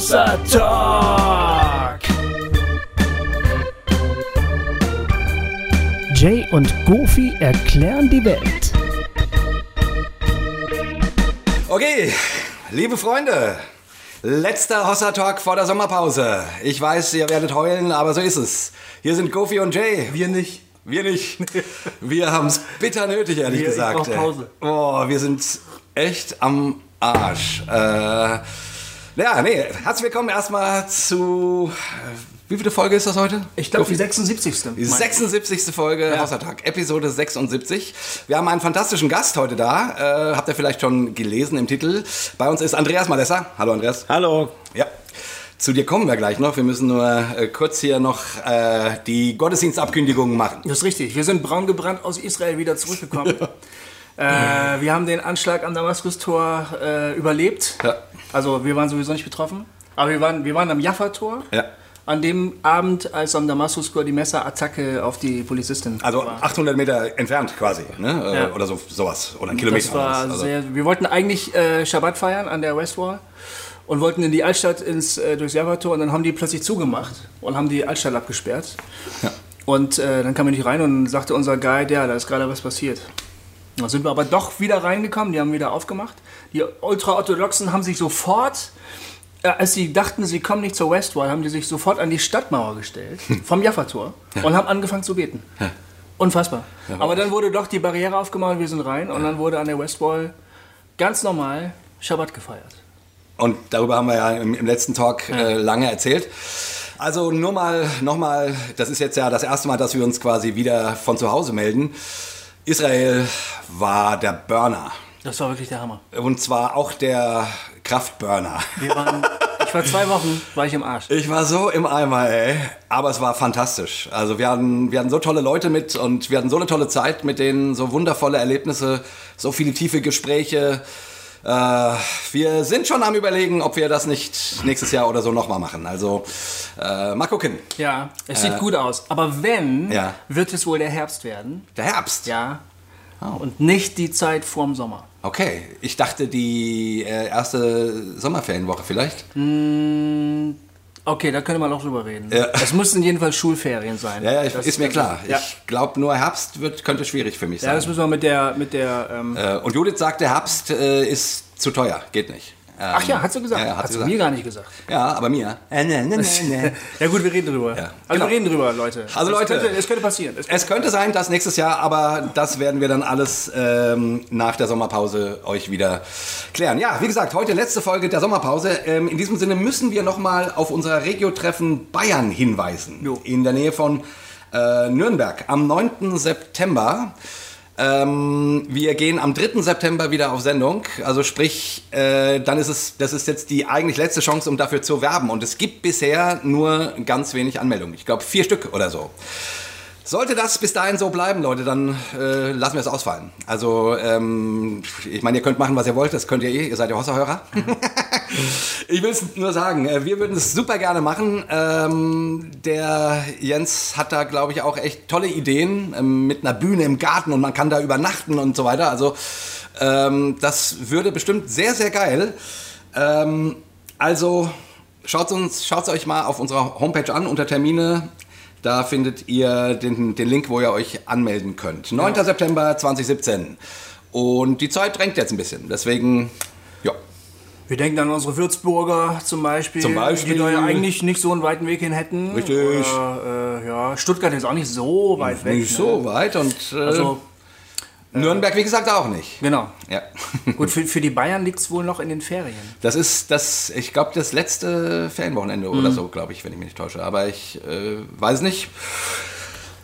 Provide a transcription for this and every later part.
Hossa Talk. Jay und Goofy erklären die Welt. Okay, liebe Freunde, letzter Hossa Talk vor der Sommerpause. Ich weiß, ihr werdet heulen, aber so ist es. Hier sind Goofy und Jay. Wir nicht. Wir nicht. Wir haben es bitter nötig, ehrlich Wir- ich gesagt. brauch Pause. Oh, wir sind echt am Arsch. Äh, ja, nee, herzlich willkommen erstmal zu. äh, Wie viele Folge ist das heute? Ich glaube, die 76. Die 76. Folge Ja. Hausvertrag, Episode 76. Wir haben einen fantastischen Gast heute da. Äh, habt ihr vielleicht schon gelesen im Titel. Bei uns ist Andreas Malessa. Hallo Andreas. Hallo. Ja. Zu dir kommen wir gleich noch. Wir müssen nur äh, kurz hier noch äh, die Gottesdienstabkündigungen machen. Das ist richtig. Wir sind braun gebrannt aus Israel wieder zurückgekommen. äh, wir haben den Anschlag am Damaskustor äh, überlebt. Ja. Also wir waren sowieso nicht betroffen. Aber wir waren, wir waren am Jaffa-Tor. Ja. An dem Abend, als am Damaskustor die Messerattacke auf die Polizistin Also war. 800 Meter entfernt quasi, ne? Äh, Ja. Oder so, sowas. Oder ein Kilometer. Das war also, sehr, wir wollten eigentlich äh, Schabbat feiern an der Westwall und wollten in die Altstadt ins, äh, durchs Javator und dann haben die plötzlich zugemacht und haben die Altstadt abgesperrt. Ja. Und äh, dann kam ich nicht rein und dann sagte unser Guide, ja, da ist gerade was passiert. Da sind wir aber doch wieder reingekommen, die haben wieder aufgemacht. Die Ultraorthodoxen haben sich sofort, äh, als sie dachten, sie kommen nicht zur Westwall, haben die sich sofort an die Stadtmauer gestellt, vom Jaffa-Tor, und haben angefangen zu beten. Unfassbar. Aber dann wurde doch die Barriere aufgemacht, wir sind rein und dann wurde an der Westwall ganz normal Schabbat gefeiert. Und darüber haben wir ja im, im letzten Talk äh, lange erzählt. Also nur mal, nochmal, das ist jetzt ja das erste Mal, dass wir uns quasi wieder von zu Hause melden. Israel war der Burner. Das war wirklich der Hammer. Und zwar auch der Kraftburner. Wir waren, ich war zwei Wochen, war ich im Arsch. Ich war so im Eimer, ey. Aber es war fantastisch. Also wir hatten, wir hatten so tolle Leute mit und wir hatten so eine tolle Zeit mit denen, so wundervolle Erlebnisse, so viele tiefe Gespräche. Äh, wir sind schon am überlegen, ob wir das nicht nächstes Jahr oder so nochmal machen. Also äh, mal gucken. Ja, es sieht gut aus. Aber wenn, Ja. wird es wohl der Herbst werden. Der Herbst. Ja. Und nicht die Zeit vorm Sommer. Okay, ich dachte die äh, erste Sommerferienwoche vielleicht. Okay, da können wir noch drüber reden. Ja. Es müssten jedenfalls Schulferien sein. Ja, ja, ich, Das- ist mir klar. Ja. Ich glaube, nur Herbst wird, könnte schwierig für mich ja, sein. das müssen wir mit der, mit der ähm, Äh, und Judith sagt, der Herbst äh, ist zu teuer, geht nicht. Ähm, Ach ja, hat sie gesagt. Ja, hat, sie gesagt. mir gar nicht gesagt. Ja, aber mir. Äh, ne, ne, ne, ne. Ja gut, wir reden drüber. Ja, Also genau. wir reden drüber, Leute. Also, es Leute. Könnte, es könnte passieren. Es Es könnte sein, dass nächstes Jahr, aber das werden wir dann alles ähm, nach der Sommerpause euch wieder klären. Ja, wie gesagt, heute letzte Folge der Sommerpause. Ähm, in diesem Sinne müssen wir nochmal auf unser Regio-Treffen Bayern hinweisen. Jo. In der Nähe von äh, Nürnberg am 9. September. Ähm, wir gehen am 3. September wieder auf Sendung. Also sprich, äh, dann ist es, das ist jetzt die eigentlich letzte Chance, um dafür zu werben. Und es gibt bisher nur ganz wenig Anmeldungen. Ich glaube vier Stück oder so. Sollte das bis dahin so bleiben, Leute, dann äh, lassen wir es ausfallen. Also, ähm, ich meine, ihr könnt machen, was ihr wollt, das könnt ihr eh, ihr seid ja Hossa-Hörer. ich will es nur sagen, äh, wir würden es super gerne machen. Ähm, der Jens hat da, glaube ich, auch echt tolle Ideen ähm, mit einer Bühne im Garten und man kann da übernachten und so weiter. Also, ähm, das würde bestimmt sehr, sehr geil. Also, schaut uns, schaut euch mal auf unserer Homepage an unter Termine. Da findet ihr den, den Link, wo ihr euch anmelden könnt. 9. September 2017. Und die Zeit drängt jetzt ein bisschen. Deswegen, ja. Wir denken an unsere Würzburger zum Beispiel, Zum Beispiel. die da ja eigentlich nicht so einen weiten Weg hin hätten. Richtig. Oder, äh, ja, Stuttgart ist auch nicht so weit weg. Nicht ne? so weit. Und äh, Also, Nürnberg, wie gesagt, auch nicht. genau. Ja. Gut, für, für die Bayern liegt es wohl noch in den Ferien. Das ist das, ich glaube, das letzte Ferienwochenende oder so, glaube ich, wenn ich mich nicht täusche. Aber ich äh, weiß nicht.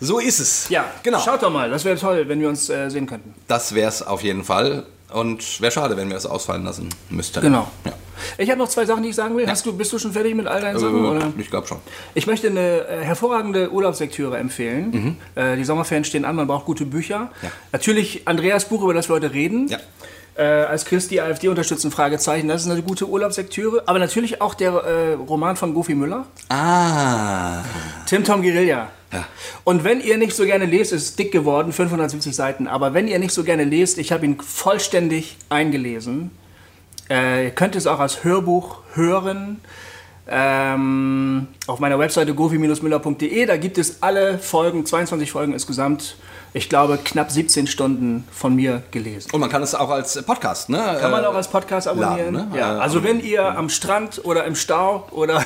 So ist es. Ja, genau. Schaut doch mal, das wäre toll, wenn wir uns äh, sehen könnten. Das wäre es auf jeden Fall. Und wäre schade, wenn wir es ausfallen lassen müssten. Genau. Ja. Ich habe noch zwei Sachen, die ich sagen will. Hast du, bist du schon fertig mit all deinen Sachen? Oder? Äh, ich glaube schon. Ich möchte eine äh, hervorragende Urlaubslektüre empfehlen. Äh, die Sommerferien stehen an, man braucht gute Bücher. Mhm. Ja. Natürlich Andreas Buch, über das wir heute reden. Ja. Äh, als Christ die AfD unterstützen, Fragezeichen. Das ist eine gute Urlaubslektüre. Aber natürlich auch der äh, Roman von Goofy Müller. Ah. Tim Tom Guerilla. Ja. Und wenn ihr nicht so gerne lest, ist dick geworden, 570 Seiten, aber wenn ihr nicht so gerne lest, ich habe ihn vollständig eingelesen. Äh, ihr könnt es auch als Hörbuch hören. Ähm, auf meiner Webseite gofi-müller.de, da gibt es alle Folgen, 22 Folgen insgesamt. Ich glaube, knapp 17 Stunden von mir gelesen. Und man kann es auch als Podcast, ne? Kann man auch als Podcast abonnieren. laden, ne? ja. Äh, Also wenn ihr am Strand oder im Stau oder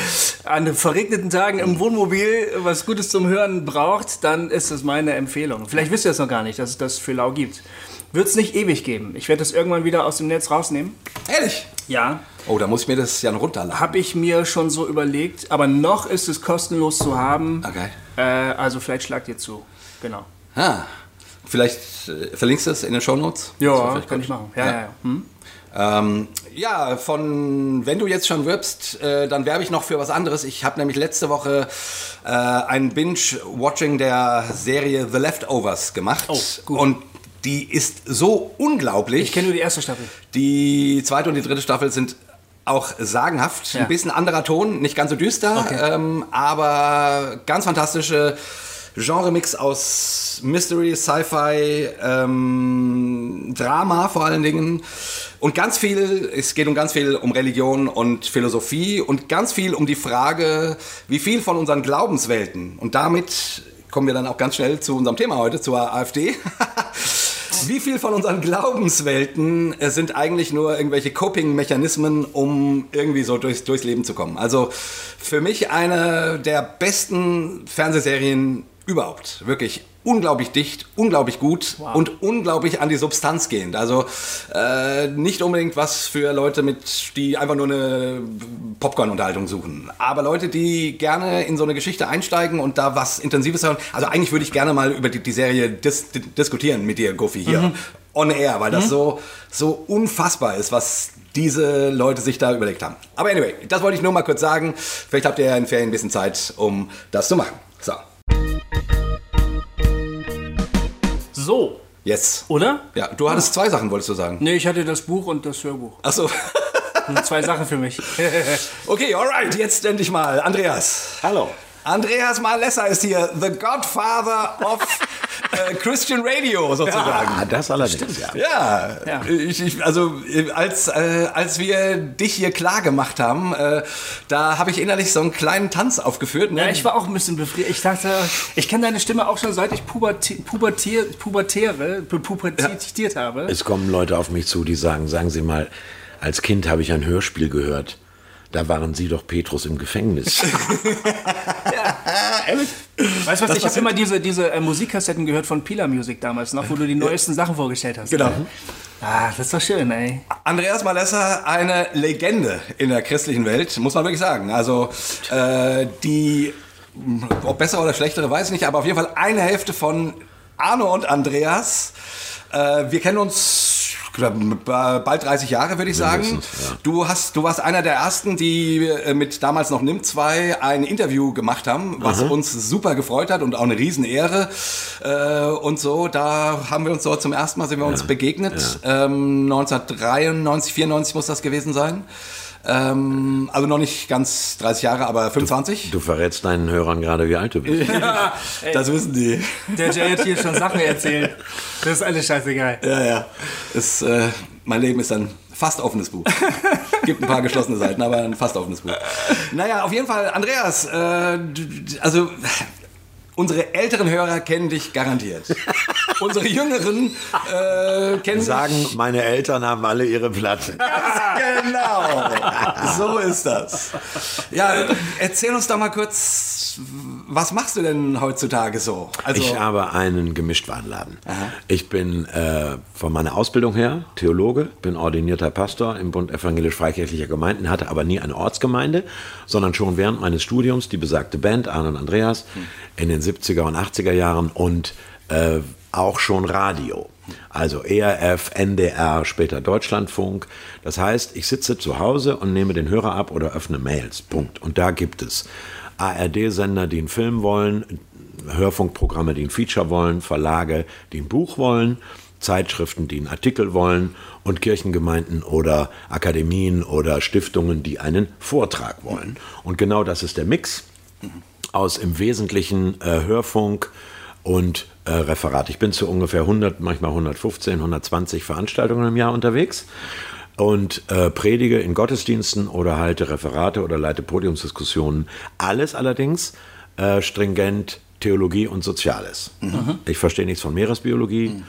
an verregneten Tagen im Wohnmobil was Gutes zum Hören braucht, dann ist das meine Empfehlung. Vielleicht wisst ihr es noch gar nicht, dass es das für Lau gibt. Wird es nicht ewig geben. Ich werde das irgendwann wieder aus dem Netz rausnehmen. Ehrlich? Ja, Oh, da muss ich mir das ja runterladen. habe ich mir schon so überlegt. Aber noch ist es kostenlos zu haben. Okay. Äh, also vielleicht schlagt ihr zu. Genau. Ah, vielleicht äh, verlinkst du es in den Shownotes? Das Ja, kann ich machen. Ja, ja, ja. Hm? Ähm, ja, von wenn du jetzt schon wirbst, äh, dann werbe ich noch für was anderes. Ich habe nämlich letzte Woche äh, ein Binge-Watching der Serie The Leftovers gemacht. Oh, gut. Und die ist so unglaublich. Ich kenne nur die erste Staffel. Die zweite und die dritte Staffel sind auch sagenhaft. Ja. Ein bisschen anderer Ton, nicht ganz so düster, Okay. ähm, aber ganz fantastische Genre-Mix aus Mystery, Sci-Fi, ähm, Drama vor allen Dingen. Und ganz viel, es geht um ganz viel um Religion und Philosophie und ganz viel um die Frage, wie viel von unseren Glaubenswelten, und damit kommen wir dann auch ganz schnell zu unserem Thema heute, zur AfD. Wie viel von unseren Glaubenswelten äh, sind eigentlich nur irgendwelche Coping-Mechanismen, um irgendwie so durchs, durchs Leben zu kommen? Also für mich eine der besten Fernsehserien überhaupt. Wirklich unglaublich dicht, unglaublich gut und unglaublich an die Substanz gehend. Also äh, nicht unbedingt was für Leute mit, die einfach nur eine Popcorn-Unterhaltung suchen. Aber Leute, die gerne in so eine Geschichte einsteigen und da was Intensives hören. Also eigentlich würde ich gerne mal über die, die Serie dis di- diskutieren mit dir, Goofy, hier on air, weil das so, so unfassbar ist, was diese Leute sich da überlegt haben. Aber anyway, das wollte ich nur mal kurz sagen. Vielleicht habt ihr ja in Ferien ein bisschen Zeit, um das zu machen. Jetzt. oder? Ja, du hattest zwei Sachen, wolltest du sagen. Nee, ich hatte das Buch und das Hörbuch. Achso. Zwei Sachen für mich. Okay, alright, jetzt endlich mal. Andreas. Hallo. Andreas Malessa ist hier, the Godfather of äh, Christian Radio sozusagen. Ah, das allerdings, ja. Ja, Ja. Ich, ich, also äh, als, äh, als wir dich hier klar gemacht haben, äh, da habe ich innerlich so einen kleinen Tanz aufgeführt. Ne? Ja, ich war auch ein bisschen befriedigt. Ich dachte, ich kenne deine Stimme auch schon seit ich puberti pubertier pubertäre, pu- pubertiert habe. Es kommen Leute auf mich zu, die sagen, sagen Sie mal, als Kind habe ich ein Hörspiel gehört. Da waren Sie doch Petrus im Gefängnis. Weißt du was, ich habe immer diese, diese äh, Musikkassetten gehört von Pila Music damals noch, wo du die neuesten Sachen vorgestellt hast. Genau. Ah, das ist doch schön, ey. Andreas Malessa, eine Legende in der christlichen Welt, muss man wirklich sagen. Also äh, die, ob bessere oder schlechtere, weiß ich nicht, aber auf jeden Fall eine Hälfte von Arno und Andreas. Äh, wir kennen uns bald 30 Jahre, würde ich sagen. Ja. Du, hast, du warst einer der ersten, die äh, mit damals noch NIM 2 ein Interview gemacht haben, was uns super gefreut hat und auch eine Riesenehre. Äh, und so, da haben wir uns dort zum ersten Mal sind wir uns begegnet. Ähm, 1993, 94 muss das gewesen sein. Ähm, also noch nicht ganz 30 Jahre, aber 25. Du verrätst deinen Hörern gerade, wie alt du bist. das wissen die. Der Jay hat hier schon Sachen erzählt. Das ist alles scheißegal. Ja, ja. Es, äh, mein Leben ist ein fast offenes Buch. Gibt ein paar geschlossene Seiten, aber ein fast offenes Buch. Naja, auf jeden Fall, Andreas, äh, also unsere älteren Hörer kennen dich garantiert. unsere jüngeren äh, kennen Sagen, meine Eltern haben alle ihre Platten. Genau, so ist das. Ja, erzähl uns doch mal kurz, was machst du denn heutzutage so? Also, Ich habe einen Gemischtwarenladen. Ich bin äh, von meiner Ausbildung her Theologe, bin ordinierter Pastor im Bund evangelisch-freikirchlicher Gemeinden, hatte aber nie eine Ortsgemeinde, sondern schon während meines Studiums die besagte Band, Arne und Andreas, in den 70er und 80er Jahren und äh, auch schon Radio. Also ERF, NDR, später Deutschlandfunk. Das heißt, ich sitze zu Hause und nehme den Hörer ab oder öffne Mails. Punkt. Und da gibt es ARD-Sender, die einen Film wollen, Hörfunkprogramme, die ein Feature wollen, Verlage, die ein Buch wollen, Zeitschriften, die einen Artikel wollen und Kirchengemeinden oder Akademien oder Stiftungen, die einen Vortrag wollen. Und genau das ist der Mix aus im Wesentlichen äh, Hörfunk und äh, Referat. Ich bin zu ungefähr 100, manchmal 115, 120 Veranstaltungen im Jahr unterwegs. und äh, predige in Gottesdiensten oder halte Referate oder leite Podiumsdiskussionen. Alles allerdings äh, stringent Theologie und Soziales. Ich verstehe nichts von Meeresbiologie.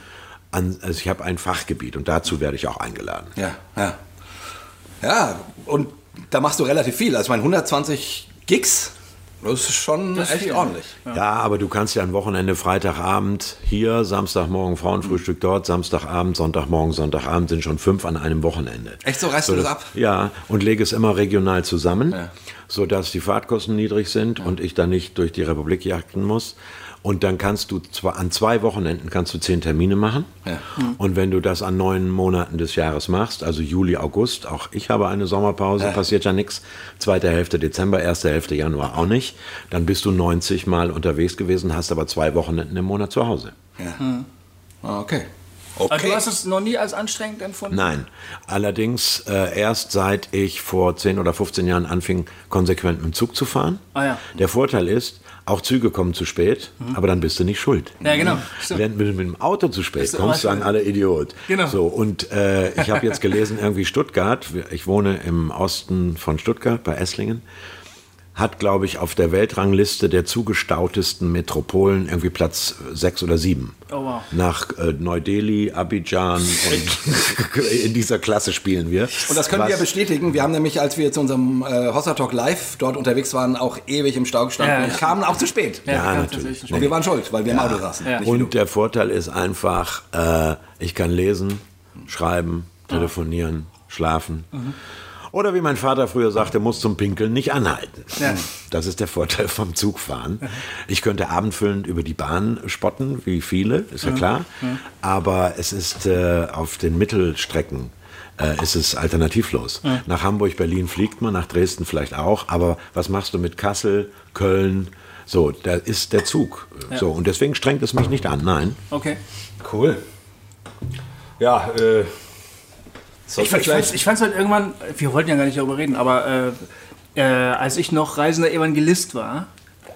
An, also ich habe ein Fachgebiet und dazu werde ich auch eingeladen. Ja, ja. Ja, und da machst du relativ viel. Also ich meine, 120 Gigs, das ist schon Das ist echt viel. ordentlich. Ja. aber du kannst ja ein Wochenende, Freitagabend hier, Samstagmorgen Frauenfrühstück dort, Samstagabend, Sonntagmorgen, Sonntagabend sind schon fünf an einem Wochenende. Echt so, reißt du das ab? Ja, und lege es immer regional zusammen, Ja. sodass die Fahrtkosten niedrig sind und ich dann nicht durch die Republik jagten muss. Und dann kannst du zwar an zwei Wochenenden kannst du zehn Termine machen. Ja. Und wenn du das an neun Monaten des Jahres machst, also Juli, August, auch ich habe eine Sommerpause, passiert ja nichts. Zweite Hälfte Dezember, erste Hälfte Januar auch nicht. Dann bist du 90 Mal unterwegs gewesen, hast aber zwei Wochenenden im Monat zu Hause. Ja. Ah, Okay. Also Okay. du hast es noch nie als anstrengend empfunden? Nein, allerdings äh, erst seit ich vor 10 oder 15 Jahren anfing, konsequent mit dem Zug zu fahren. Ah ja. Der Vorteil ist, auch Züge kommen zu spät, aber dann bist du nicht schuld. Ja, genau. Stimmt. Wenn du mit dem Auto zu spät Bist du kommst, sagen alle Idiot. Genau. So, und äh, ich habe jetzt gelesen, irgendwie Stuttgart, ich wohne im Osten von Stuttgart bei Esslingen, hat, glaube ich, auf der Weltrangliste der zugestautesten Metropolen irgendwie Platz sechs oder sieben. Oh, wow. Nach äh, Neu-Delhi, Abidjan und in dieser Klasse spielen wir. Und das können Was- wir ja bestätigen. Wir haben nämlich, als wir zu unserem äh, Hossa Talk Live dort unterwegs waren, auch ewig im Stau gestanden Ja. und kamen auch zu spät. Ja, ganz natürlich. Und wir waren schuld, weil wir im Auto saßen. Ja. Und der Vorteil ist einfach, äh, ich kann lesen, schreiben, telefonieren, schlafen. Oder wie mein Vater früher sagte, muss zum Pinkeln nicht anhalten. Ja. Das ist der Vorteil vom Zugfahren. Ich könnte abendfüllend über die Bahn spotten, wie viele, ist ja klar. Aber es ist äh, auf den Mittelstrecken äh, ist es alternativlos. Nach Hamburg, Berlin fliegt man, nach Dresden vielleicht auch. Aber was machst du mit Kassel, Köln? So, da ist der Zug. So, und deswegen strengt es mich nicht an, nein. Okay. Cool. Ja, äh. Ich, ich, ich fand's halt irgendwann, wir wollten ja gar nicht darüber reden, aber äh, äh, als ich noch reisender Evangelist war,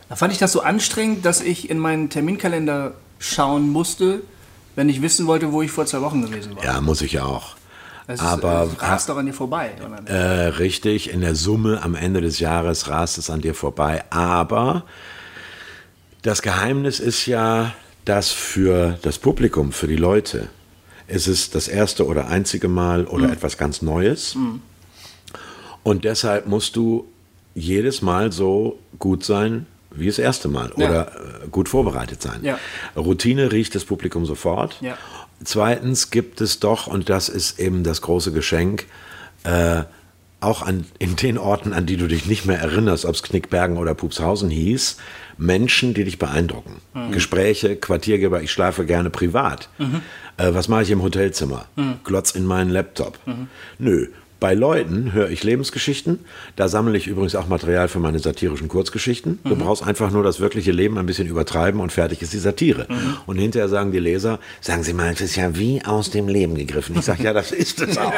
da fand ich das so anstrengend, dass ich in meinen Terminkalender schauen musste, wenn ich wissen wollte, wo ich vor zwei Wochen gewesen war. Ja, muss ich auch. Das ist, aber äh, rast doch an dir vorbei. Äh, richtig, in der Summe am Ende des Jahres rast es an dir vorbei. Aber das Geheimnis ist ja, dass für das Publikum, für die Leute, ist es das erste oder einzige Mal oder etwas ganz Neues. Und deshalb musst du jedes Mal so gut sein wie das erste Mal Ja. oder äh, gut vorbereitet sein. Ja. Routine riecht das Publikum sofort. Ja. Zweitens gibt es doch, und das ist eben das große Geschenk, äh, auch an, in den Orten, an die du dich nicht mehr erinnerst, ob es Knickbergen oder Pupshausen hieß, Menschen, die dich beeindrucken. Gespräche, Quartiergeber, ich schlafe gerne privat. Äh, was mache ich im Hotelzimmer? Glotz in meinen Laptop. Nö. Bei Leuten höre ich Lebensgeschichten. Da sammle ich übrigens auch Material für meine satirischen Kurzgeschichten. Du brauchst einfach nur das wirkliche Leben ein bisschen übertreiben und fertig ist die Satire. Und hinterher sagen die Leser, sagen Sie mal, das ist ja wie aus dem Leben gegriffen. Ich sage, ja, das ist es auch.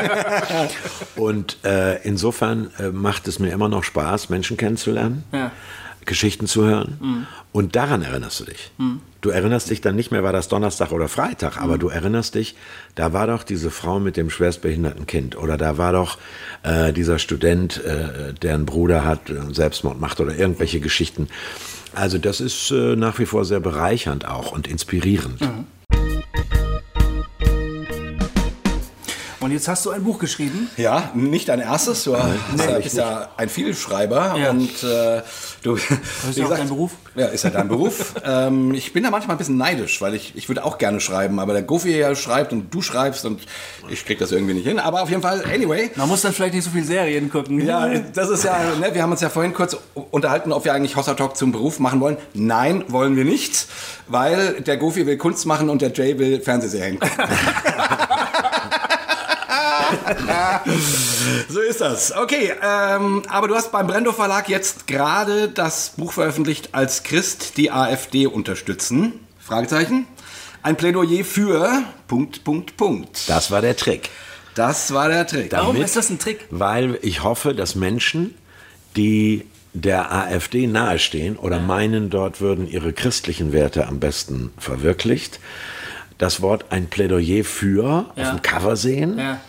und äh, insofern äh, macht es mir immer noch Spaß, Menschen kennenzulernen. Ja. Geschichten zu hören. Und daran erinnerst du dich. Du erinnerst dich dann nicht mehr, war das Donnerstag oder Freitag, aber du erinnerst dich, da war doch diese Frau mit dem schwerstbehinderten Kind oder da war doch äh, dieser Student, äh, der einen Bruder hat, äh, Selbstmord macht oder irgendwelche Geschichten. Also das ist äh, nach wie vor sehr bereichernd auch und inspirierend. Und jetzt hast du ein Buch geschrieben. Ja, nicht dein erstes. Du bist, ja, bist ja ein Vielschreiber Ja. und äh, du. Das ist ja dein Beruf. Ja, ist ja dein Beruf. ähm, ich bin da manchmal ein bisschen neidisch, weil ich, ich würde auch gerne schreiben, aber der Goofy ja schreibt und du schreibst und ich krieg das irgendwie nicht hin. Aber auf jeden Fall, anyway. Man muss dann vielleicht nicht so viel Serien gucken. Ja, das ist ja, ne, wir haben uns ja vorhin kurz unterhalten, ob wir eigentlich Hossa Talk zum Beruf machen wollen. Nein, wollen wir nicht, weil der Goofy will Kunst machen und der Jay will Fernsehserien gucken. so ist das. Okay, ähm, aber du hast beim Brendo Verlag jetzt gerade das Buch veröffentlicht als Christ die AfD unterstützen. Fragezeichen. Ein Plädoyer für Punkt, Punkt, Punkt. Das war der Trick. Das war der Trick. Warum Damit- ist das ein Trick? Weil ich hoffe, dass Menschen, die der AfD nahestehen oder meinen, dort würden ihre christlichen Werte am besten verwirklicht, das Wort ein Plädoyer für auf Ja. dem Cover sehen Ja.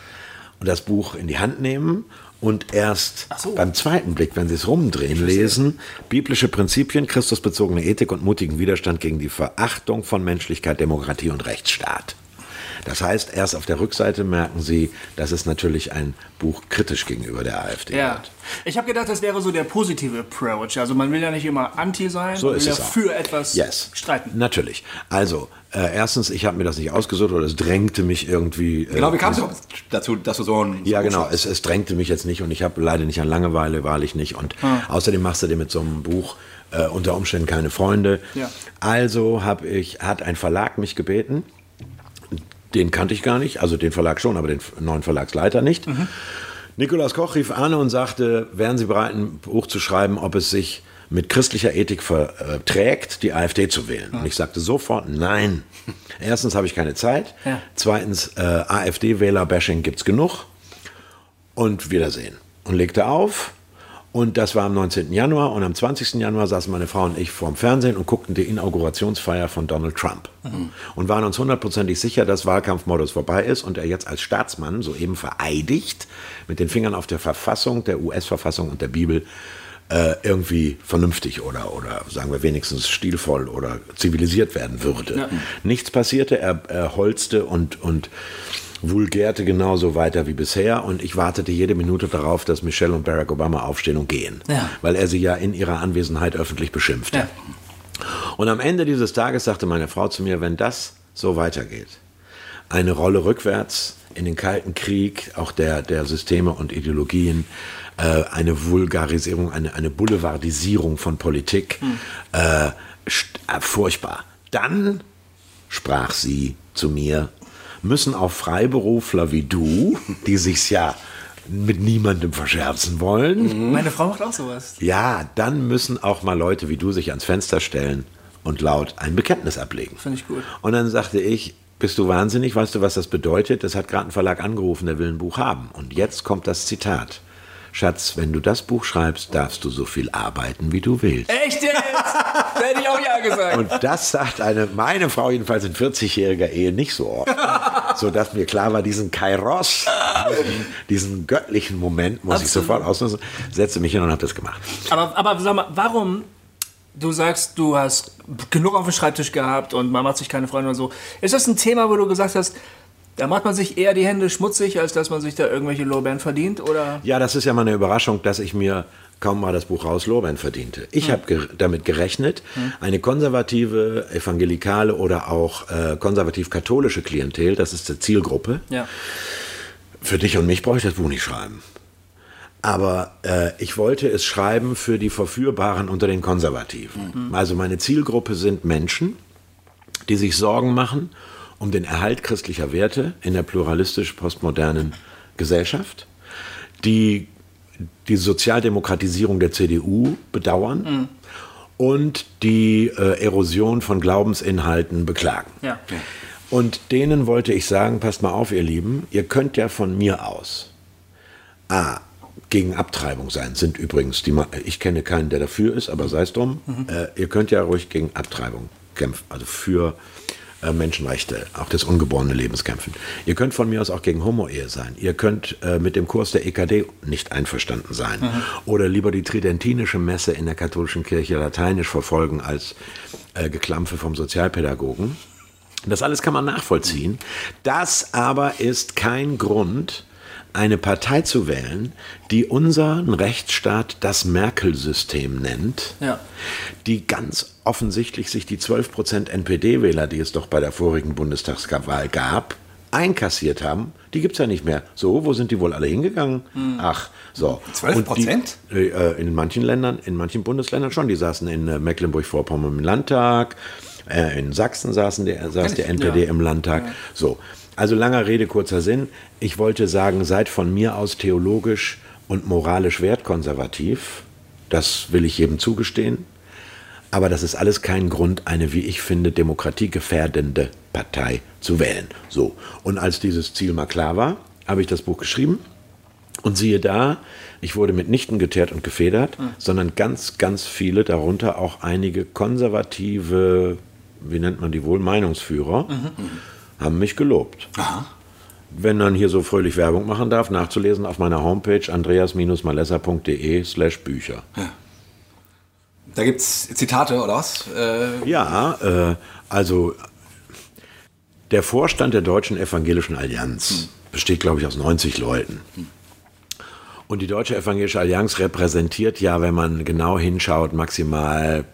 Das Buch in die Hand nehmen und erst so. beim zweiten Blick, wenn Sie es rumdrehen, lesen, biblische Prinzipien, christusbezogene Ethik und mutigen Widerstand gegen die Verachtung von Menschlichkeit, Demokratie und Rechtsstaat. Das heißt, erst auf der Rückseite merken Sie, dass es natürlich ein Buch kritisch gegenüber der AfD Ja. wird. Ich habe gedacht, das wäre so der positive Approach. Also man will ja nicht immer anti sein, So man will es ja auch. für etwas Yes. streiten. Natürlich. Also, äh, erstens, ich habe mir das nicht ausgesucht oder es drängte mich irgendwie. Äh, Genau, wie kam es dazu, dass du so ein... Ja, so genau. Es, es drängte mich jetzt nicht und ich habe leider nicht an Langeweile, wahrlich nicht. Und außerdem machst du dir mit so einem Buch äh, unter Umständen keine Freunde. Ja. Also habe ich, hat ein Verlag mich gebeten, den kannte ich gar nicht, also den Verlag schon, aber den neuen Verlagsleiter nicht. Nikolaus Koch rief an und sagte, wären Sie bereit, ein Buch zu schreiben, ob es sich mit christlicher Ethik verträgt, die AfD zu wählen. Und ich sagte sofort, nein. Erstens habe ich keine Zeit. Ja. Zweitens, äh, AfD-Wähler-Bashing gibt es genug. Und Wiedersehen. Und legte auf. Und das war am 19. Januar. Und am 20. Januar saßen meine Frau und ich vorm Fernsehen und guckten die Inaugurationsfeier von Donald Trump. Und waren uns hundertprozentig sicher, dass Wahlkampfmodus vorbei ist und er jetzt als Staatsmann soeben vereidigt mit den Fingern auf der Verfassung, der US-Verfassung und der Bibel äh, irgendwie vernünftig oder, oder sagen wir wenigstens stilvoll oder zivilisiert werden würde. Nichts passierte, er, er holzte und, und vulgärte genauso weiter wie bisher und ich wartete jede Minute darauf, dass Michelle und Barack Obama aufstehen und gehen, Ja. weil er sie ja in ihrer Anwesenheit öffentlich beschimpfte. Ja. Und am Ende dieses Tages sagte meine Frau zu mir, wenn das so weitergeht, eine Rolle rückwärts in den Kalten Krieg, auch der, der Systeme und Ideologien, äh, eine Vulgarisierung, eine, eine Boulevardisierung von Politik, äh, st- äh, furchtbar. Dann sprach sie zu mir, müssen auch Freiberufler wie du, die sich's ja mit niemandem verscherzen wollen, Meine Frau macht auch sowas. ja, dann müssen auch mal Leute wie du sich ans Fenster stellen und laut ein Bekenntnis ablegen. Finde ich gut. Und dann sagte ich, bist du wahnsinnig? Weißt du, was das bedeutet? Das hat gerade ein Verlag angerufen, der will ein Buch haben. Und jetzt kommt das Zitat. Schatz, wenn du das Buch schreibst, darfst du so viel arbeiten, wie du willst. Echt jetzt? da hätte ich auch ja gesagt. Und das sagt eine, meine Frau jedenfalls in 40-jähriger Ehe nicht so oft. Sodass mir klar war, diesen Kairos, diesen, göttlichen Moment muss ich Absolut. sofort ausnutzen. Setzte mich hin und habe das gemacht. Aber, aber sag mal, warum du sagst, du hast genug auf dem Schreibtisch gehabt und man macht sich keine Freunde und so. Ist das ein Thema, wo du gesagt hast, da macht man sich eher die Hände schmutzig, als dass man sich da irgendwelche Lorbeeren verdient? Oder? Ja, das ist ja mal eine Überraschung, dass ich mir kaum mal das Buch raus Lorbeeren verdiente. Ich habe ge damit gerechnet, eine konservative, evangelikale oder auch äh, konservativ-katholische Klientel, das ist die Zielgruppe, Ja. für dich und mich brauche ich das Buch nicht schreiben. Aber äh, ich wollte es schreiben für die Verführbaren unter den Konservativen. Also meine Zielgruppe sind Menschen, die sich Sorgen machen um den Erhalt christlicher Werte in der pluralistisch postmodernen Gesellschaft, die die Sozialdemokratisierung der CDU bedauern und die äh, Erosion von Glaubensinhalten beklagen. Ja. Und denen wollte ich sagen, passt mal auf, ihr Lieben, ihr könnt ja von mir aus A, gegen Abtreibung sein, sind übrigens, die, ich kenne keinen, der dafür ist, aber sei es drum, äh, ihr könnt ja ruhig gegen Abtreibung kämpfen, also für äh, Menschenrechte, auch des ungeborenen Lebens kämpfen. Ihr könnt von mir aus auch gegen Homo-Ehe sein. Ihr könnt äh, mit dem Kurs der EKD nicht einverstanden sein. Oder lieber die tridentinische Messe in der katholischen Kirche lateinisch verfolgen als äh, Geklampfe vom Sozialpädagogen. Das alles kann man nachvollziehen. Das aber ist kein Grund, eine Partei zu wählen, die unseren Rechtsstaat das Merkel-System nennt, Ja. die ganz offensichtlich sich die 12% NPD-Wähler, die es doch bei der vorigen Bundestagswahl gab, einkassiert haben. Die gibt es ja nicht mehr. So, wo sind die wohl alle hingegangen? Ach, so. 12%? Und die- äh, in manchen Ländern, in manchen Bundesländern schon. Die saßen in äh, Mecklenburg-Vorpommern im Landtag, äh, in Sachsen saßen die, saß die NPD im Landtag. So. Also langer Rede, kurzer Sinn. Ich wollte sagen, seid von mir aus theologisch und moralisch wertkonservativ. Das will ich jedem zugestehen. Aber das ist alles kein Grund, eine, wie ich finde, demokratiegefährdende Partei zu wählen. So. Und als dieses Ziel mal klar war, habe ich das Buch geschrieben. Und siehe da, ich wurde mitnichten geteert und gefedert, sondern ganz, ganz viele, darunter auch einige konservative, wie nennt man die wohl, Meinungsführer, haben mich gelobt. wenn man hier so fröhlich Werbung machen darf, nachzulesen auf meiner Homepage andreas-malessa.de slash Bücher. Da gibt es Zitate oder was? Äh, Ja, äh, also der Vorstand der Deutschen Evangelischen Allianz besteht, glaube ich, aus 90 Leuten. Und die Deutsche Evangelische Allianz repräsentiert ja, wenn man genau hinschaut, maximal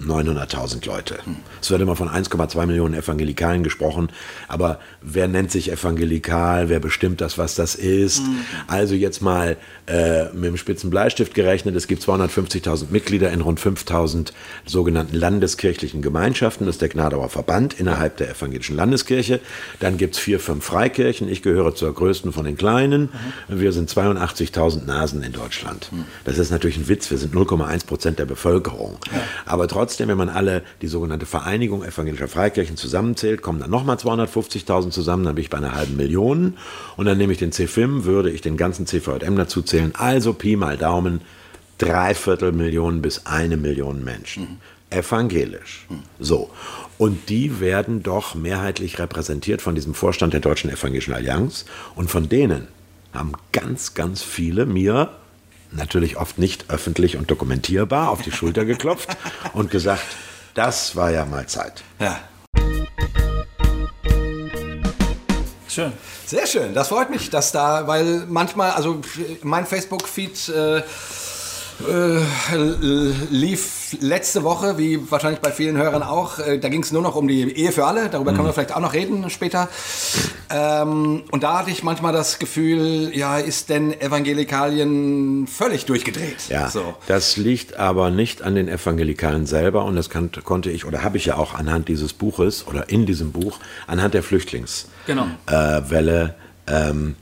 900.000 Leute. Es wird immer von 1,2 Millionen Evangelikalen gesprochen, aber wer nennt sich evangelikal, wer bestimmt das, was das ist? Also jetzt mal äh, mit dem spitzen Bleistift gerechnet, es gibt 250.000 Mitglieder in rund 5.000 sogenannten landeskirchlichen Gemeinschaften, das ist der Gnadauer Verband innerhalb der evangelischen Landeskirche. Dann gibt es vier, fünf Freikirchen, ich gehöre zur größten von den kleinen. Wir sind 82.000 Nasen in Deutschland. Das ist natürlich ein Witz, wir sind 0,1 Prozent der Bevölkerung. Aber trotzdem, wenn man alle die sogenannte Vereinigung evangelischer Freikirchen zusammenzählt, kommen dann nochmal 250.000 zusammen, dann bin ich bei einer halben Million. Und dann nehme ich den CFIM, würde ich den ganzen CVM dazu zählen, also Pi mal Daumen, dreiviertel Millionen bis eine Million Menschen. Evangelisch. So. Und die werden doch mehrheitlich repräsentiert von diesem Vorstand der Deutschen Evangelischen Allianz. Und von denen haben ganz, ganz viele mir natürlich oft nicht öffentlich und dokumentierbar auf die Schulter geklopft und gesagt, das war ja mal Zeit. ja. Schön. Sehr schön, das freut mich, dass da, weil manchmal, also mein Facebook-Feed äh, lief letzte Woche, wie wahrscheinlich bei vielen Hörern auch, äh, da ging es nur noch um die Ehe für alle, darüber können wir vielleicht auch noch reden später. Ähm, und da hatte ich manchmal das Gefühl, ja, ist denn Evangelikalien völlig durchgedreht? Ja, So. das liegt aber nicht an den Evangelikalen selber und das kann, konnte ich oder habe ich ja auch anhand dieses Buches oder in diesem Buch anhand der Flüchtlingswelle Genau. äh, ähm,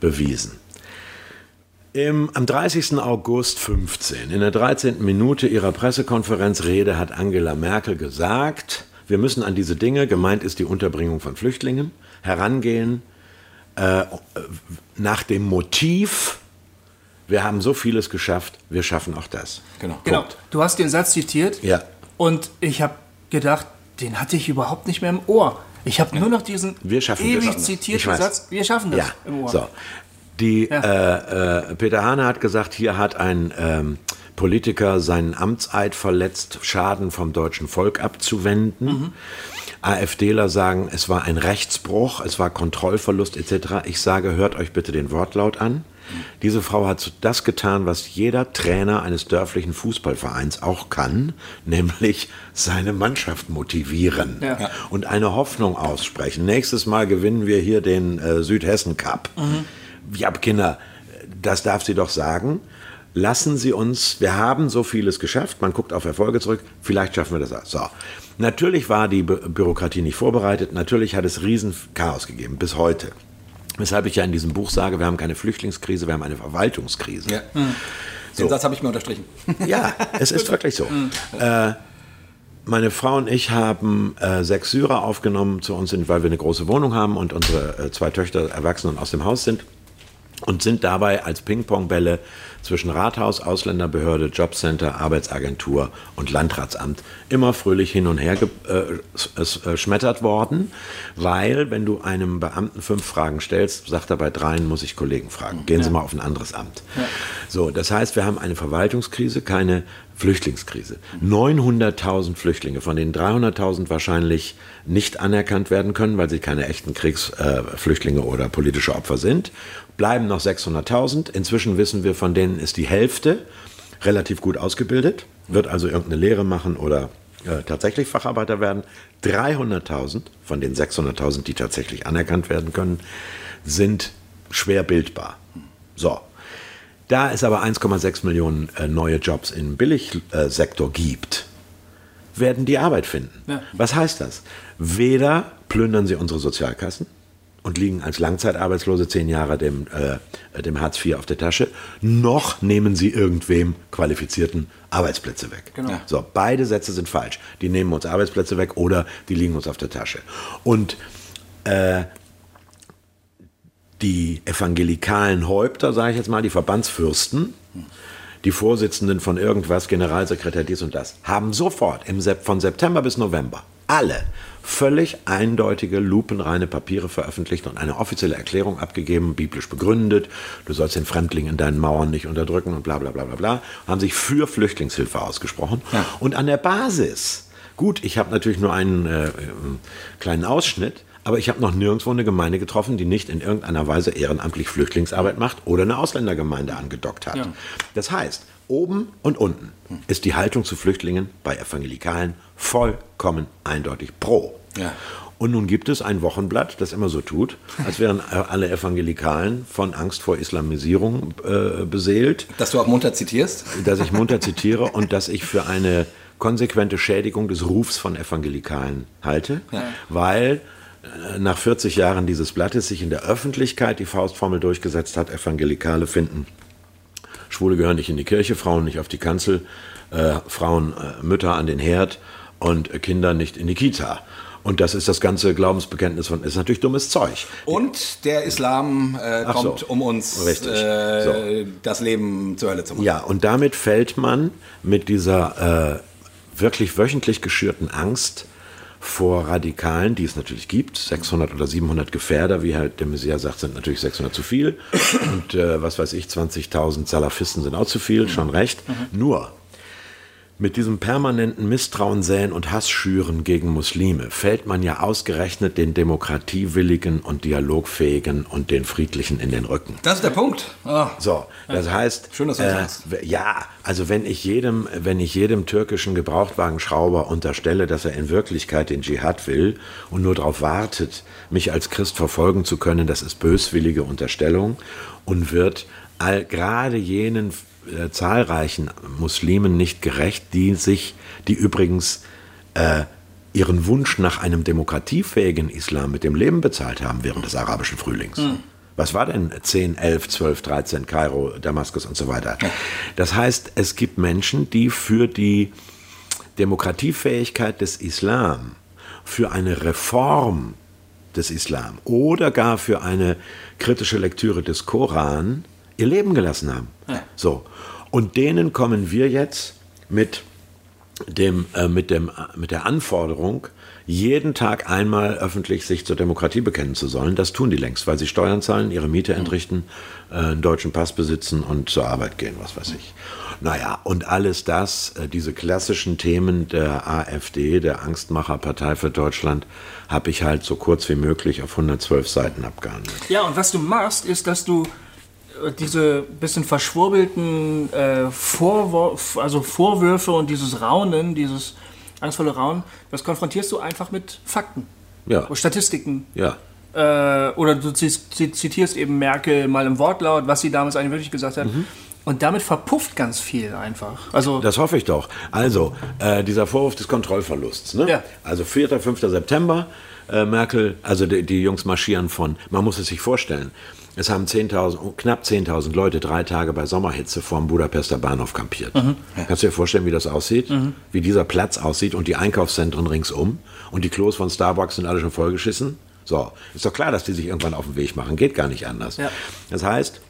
bewiesen. Im, am 30. August 15, in der 13. Minute ihrer Pressekonferenzrede, hat Angela Merkel gesagt, wir müssen an diese Dinge, gemeint ist die Unterbringung von Flüchtlingen, herangehen äh, nach dem Motiv, wir haben so vieles geschafft, wir schaffen auch das. Genau. Genau. Du hast den Satz zitiert. Ja. Und ich habe gedacht, den hatte ich überhaupt nicht mehr im Ohr. Ich habe nur noch diesen Wir schaffen das. ewig Ich zitierten. Satz, wir schaffen das Ja, im Ohr. so. Die, Ja. äh, äh, Peter Hane hat gesagt, hier hat ein ähm, Politiker seinen Amtseid verletzt, Schaden vom deutschen Volk abzuwenden. Mhm. AfDler sagen, es war ein Rechtsbruch, es war Kontrollverlust etc. Ich sage, hört euch bitte den Wortlaut an. Diese Frau hat das getan, was jeder Trainer eines dörflichen Fußballvereins auch kann, nämlich seine Mannschaft motivieren Ja. Und eine Hoffnung aussprechen. Nächstes Mal gewinnen wir hier den äh, Südhessen Cup. Ja, Kinder, das darf sie doch sagen. Lassen Sie uns, wir haben so vieles geschafft, man guckt auf Erfolge zurück, vielleicht schaffen wir das auch. So. Natürlich war die Bü Bürokratie nicht vorbereitet, natürlich hat es riesen Chaos gegeben, bis heute. Weshalb ich ja in diesem Buch sage, wir haben keine Flüchtlingskrise, wir haben eine Verwaltungskrise. Ja. Den Satz habe ich mir unterstrichen. Ja, es ist wirklich so. Äh, meine Frau und ich haben äh, sechs Syrer aufgenommen zu uns, weil wir eine große Wohnung haben und unsere äh, zwei Töchter erwachsen und aus dem Haus sind. Und sind dabei als Ping-Pong-Bälle zwischen Rathaus, Ausländerbehörde, Jobcenter, Arbeitsagentur und Landratsamt immer fröhlich hin und her geschmettert worden, weil wenn du einem Beamten fünf Fragen stellst, sagt er bei dreien, muss ich Kollegen fragen. Gehen Sie mal auf ein anderes Amt. So, das heißt, wir haben eine Verwaltungskrise, keine Flüchtlingskrise. 900.000 Flüchtlinge, von denen 300.000 wahrscheinlich nicht anerkannt werden können, weil sie keine echten Kriegsflüchtlinge oder politische Opfer sind, bleiben noch 600.000. Inzwischen wissen wir, von denen ist die Hälfte relativ gut ausgebildet, wird also irgendeine Lehre machen oder äh, tatsächlich Facharbeiter werden. 300.000 von den 600.000, die tatsächlich anerkannt werden können, sind schwer bildbar. So, da es aber 1,6 Millionen äh, neue Jobs im Billigsektor gibt, werden die Arbeit finden. Ja. Was heißt das? Weder plündern sie unsere Sozialkassen und liegen als Langzeitarbeitslose zehn Jahre dem, äh, dem Hartz IV auf der Tasche, noch nehmen sie irgendwem qualifizierten Arbeitsplätze weg. Genau. So, beide Sätze sind falsch. Die nehmen uns Arbeitsplätze weg oder die liegen uns auf der Tasche. Und die evangelikalen Häupter, sage ich jetzt mal, die Verbandsfürsten, die Vorsitzenden von irgendwas, Generalsekretär dies und das, haben sofort im Sep von September bis November alle völlig eindeutige, lupenreine Papiere veröffentlicht und eine offizielle Erklärung abgegeben, biblisch begründet. Du sollst den Fremdling in deinen Mauern nicht unterdrücken und bla bla bla bla bla. Haben sich für Flüchtlingshilfe ausgesprochen. Ja. Und an der Basis, gut, ich habe natürlich nur einen äh, kleinen Ausschnitt, aber ich habe noch nirgendwo eine Gemeinde getroffen, die nicht in irgendeiner Weise ehrenamtlich Flüchtlingsarbeit macht oder eine Ausländergemeinde angedockt hat. Ja. Das heißt, oben und unten ist die Haltung zu Flüchtlingen bei Evangelikalen vollkommen eindeutig pro. Ja. Und nun gibt es ein Wochenblatt, das immer so tut, als wären alle Evangelikalen von Angst vor Islamisierung äh, beseelt. Dass du auch munter zitierst? Dass ich munter zitiere und dass ich für eine konsequente Schädigung des Rufs von Evangelikalen halte, ja. weil äh, nach 40 Jahren dieses Blattes sich in der Öffentlichkeit die Faustformel durchgesetzt hat, Evangelikale finden, Schwule gehören nicht in die Kirche, Frauen nicht auf die Kanzel, äh, Frauen, äh, Mütter an den Herd und äh, Kinder nicht in die Kita. Und das ist das ganze Glaubensbekenntnis von, ist natürlich dummes Zeug. Und der Islam äh, kommt, so. um uns äh, so. das Leben zur Hölle zu machen. Ja, und damit fällt man mit dieser äh, wirklich wöchentlich geschürten Angst vor Radikalen, die es natürlich gibt. 600 oder 700 Gefährder, wie halt der Messias sagt, sind natürlich 600 zu viel. Und äh, was weiß ich, 20.000 Salafisten sind auch zu viel, schon recht. Mhm. Nur, mit diesem permanenten Misstrauen säen und Hass schüren gegen Muslime fällt man ja ausgerechnet den demokratiewilligen und dialogfähigen und den friedlichen in den Rücken. Das ist der Punkt. Oh. So, das heißt, Schön, dass du äh, sagst. ja, also wenn ich jedem, wenn ich jedem türkischen Gebrauchtwagenschrauber unterstelle, dass er in Wirklichkeit den Dschihad will und nur darauf wartet, mich als Christ verfolgen zu können, das ist böswillige Unterstellung und wird all, gerade jenen äh, zahlreichen Muslimen nicht gerecht, die sich, die übrigens äh, ihren Wunsch nach einem demokratiefähigen Islam mit dem Leben bezahlt haben während des arabischen Frühlings. Mhm. Was war denn 10, 11, 12, 13, Kairo, Damaskus und so weiter? Das heißt, es gibt Menschen, die für die Demokratiefähigkeit des Islam, für eine Reform des Islam oder gar für eine kritische Lektüre des Koran ihr Leben gelassen haben. Ja. So. Und denen kommen wir jetzt mit, dem, äh, mit, dem, mit der Anforderung, jeden Tag einmal öffentlich sich zur Demokratie bekennen zu sollen. Das tun die längst, weil sie Steuern zahlen, ihre Miete entrichten, äh, einen deutschen Pass besitzen und zur Arbeit gehen, was weiß ich. Naja, und alles das, äh, diese klassischen Themen der AfD, der Angstmacherpartei für Deutschland, habe ich halt so kurz wie möglich auf 112 Seiten abgehandelt. Ja, und was du machst, ist, dass du diese bisschen verschwurbelten äh, Vorwurf, also Vorwürfe und dieses Raunen, dieses angstvolle Raunen, das konfrontierst du einfach mit Fakten. Ja. Statistiken. Ja. Äh, oder du zitierst eben Merkel mal im Wortlaut, was sie damals eigentlich wirklich gesagt hat. Mhm. Und damit verpufft ganz viel einfach. Also das hoffe ich doch. Also, äh, dieser Vorwurf des Kontrollverlusts. Ne? Ja. Also 4., 5. September, äh, Merkel, also die, die Jungs marschieren von, man muss es sich vorstellen, es haben 10 knapp 10.000 Leute drei Tage bei Sommerhitze vor dem Budapester Bahnhof kampiert. Mhm. Kannst du dir vorstellen, wie das aussieht? Mhm. Wie dieser Platz aussieht und die Einkaufszentren ringsum und die Klos von Starbucks sind alle schon vollgeschissen? So, ist doch klar, dass die sich irgendwann auf den Weg machen. Geht gar nicht anders. Ja. Das heißt,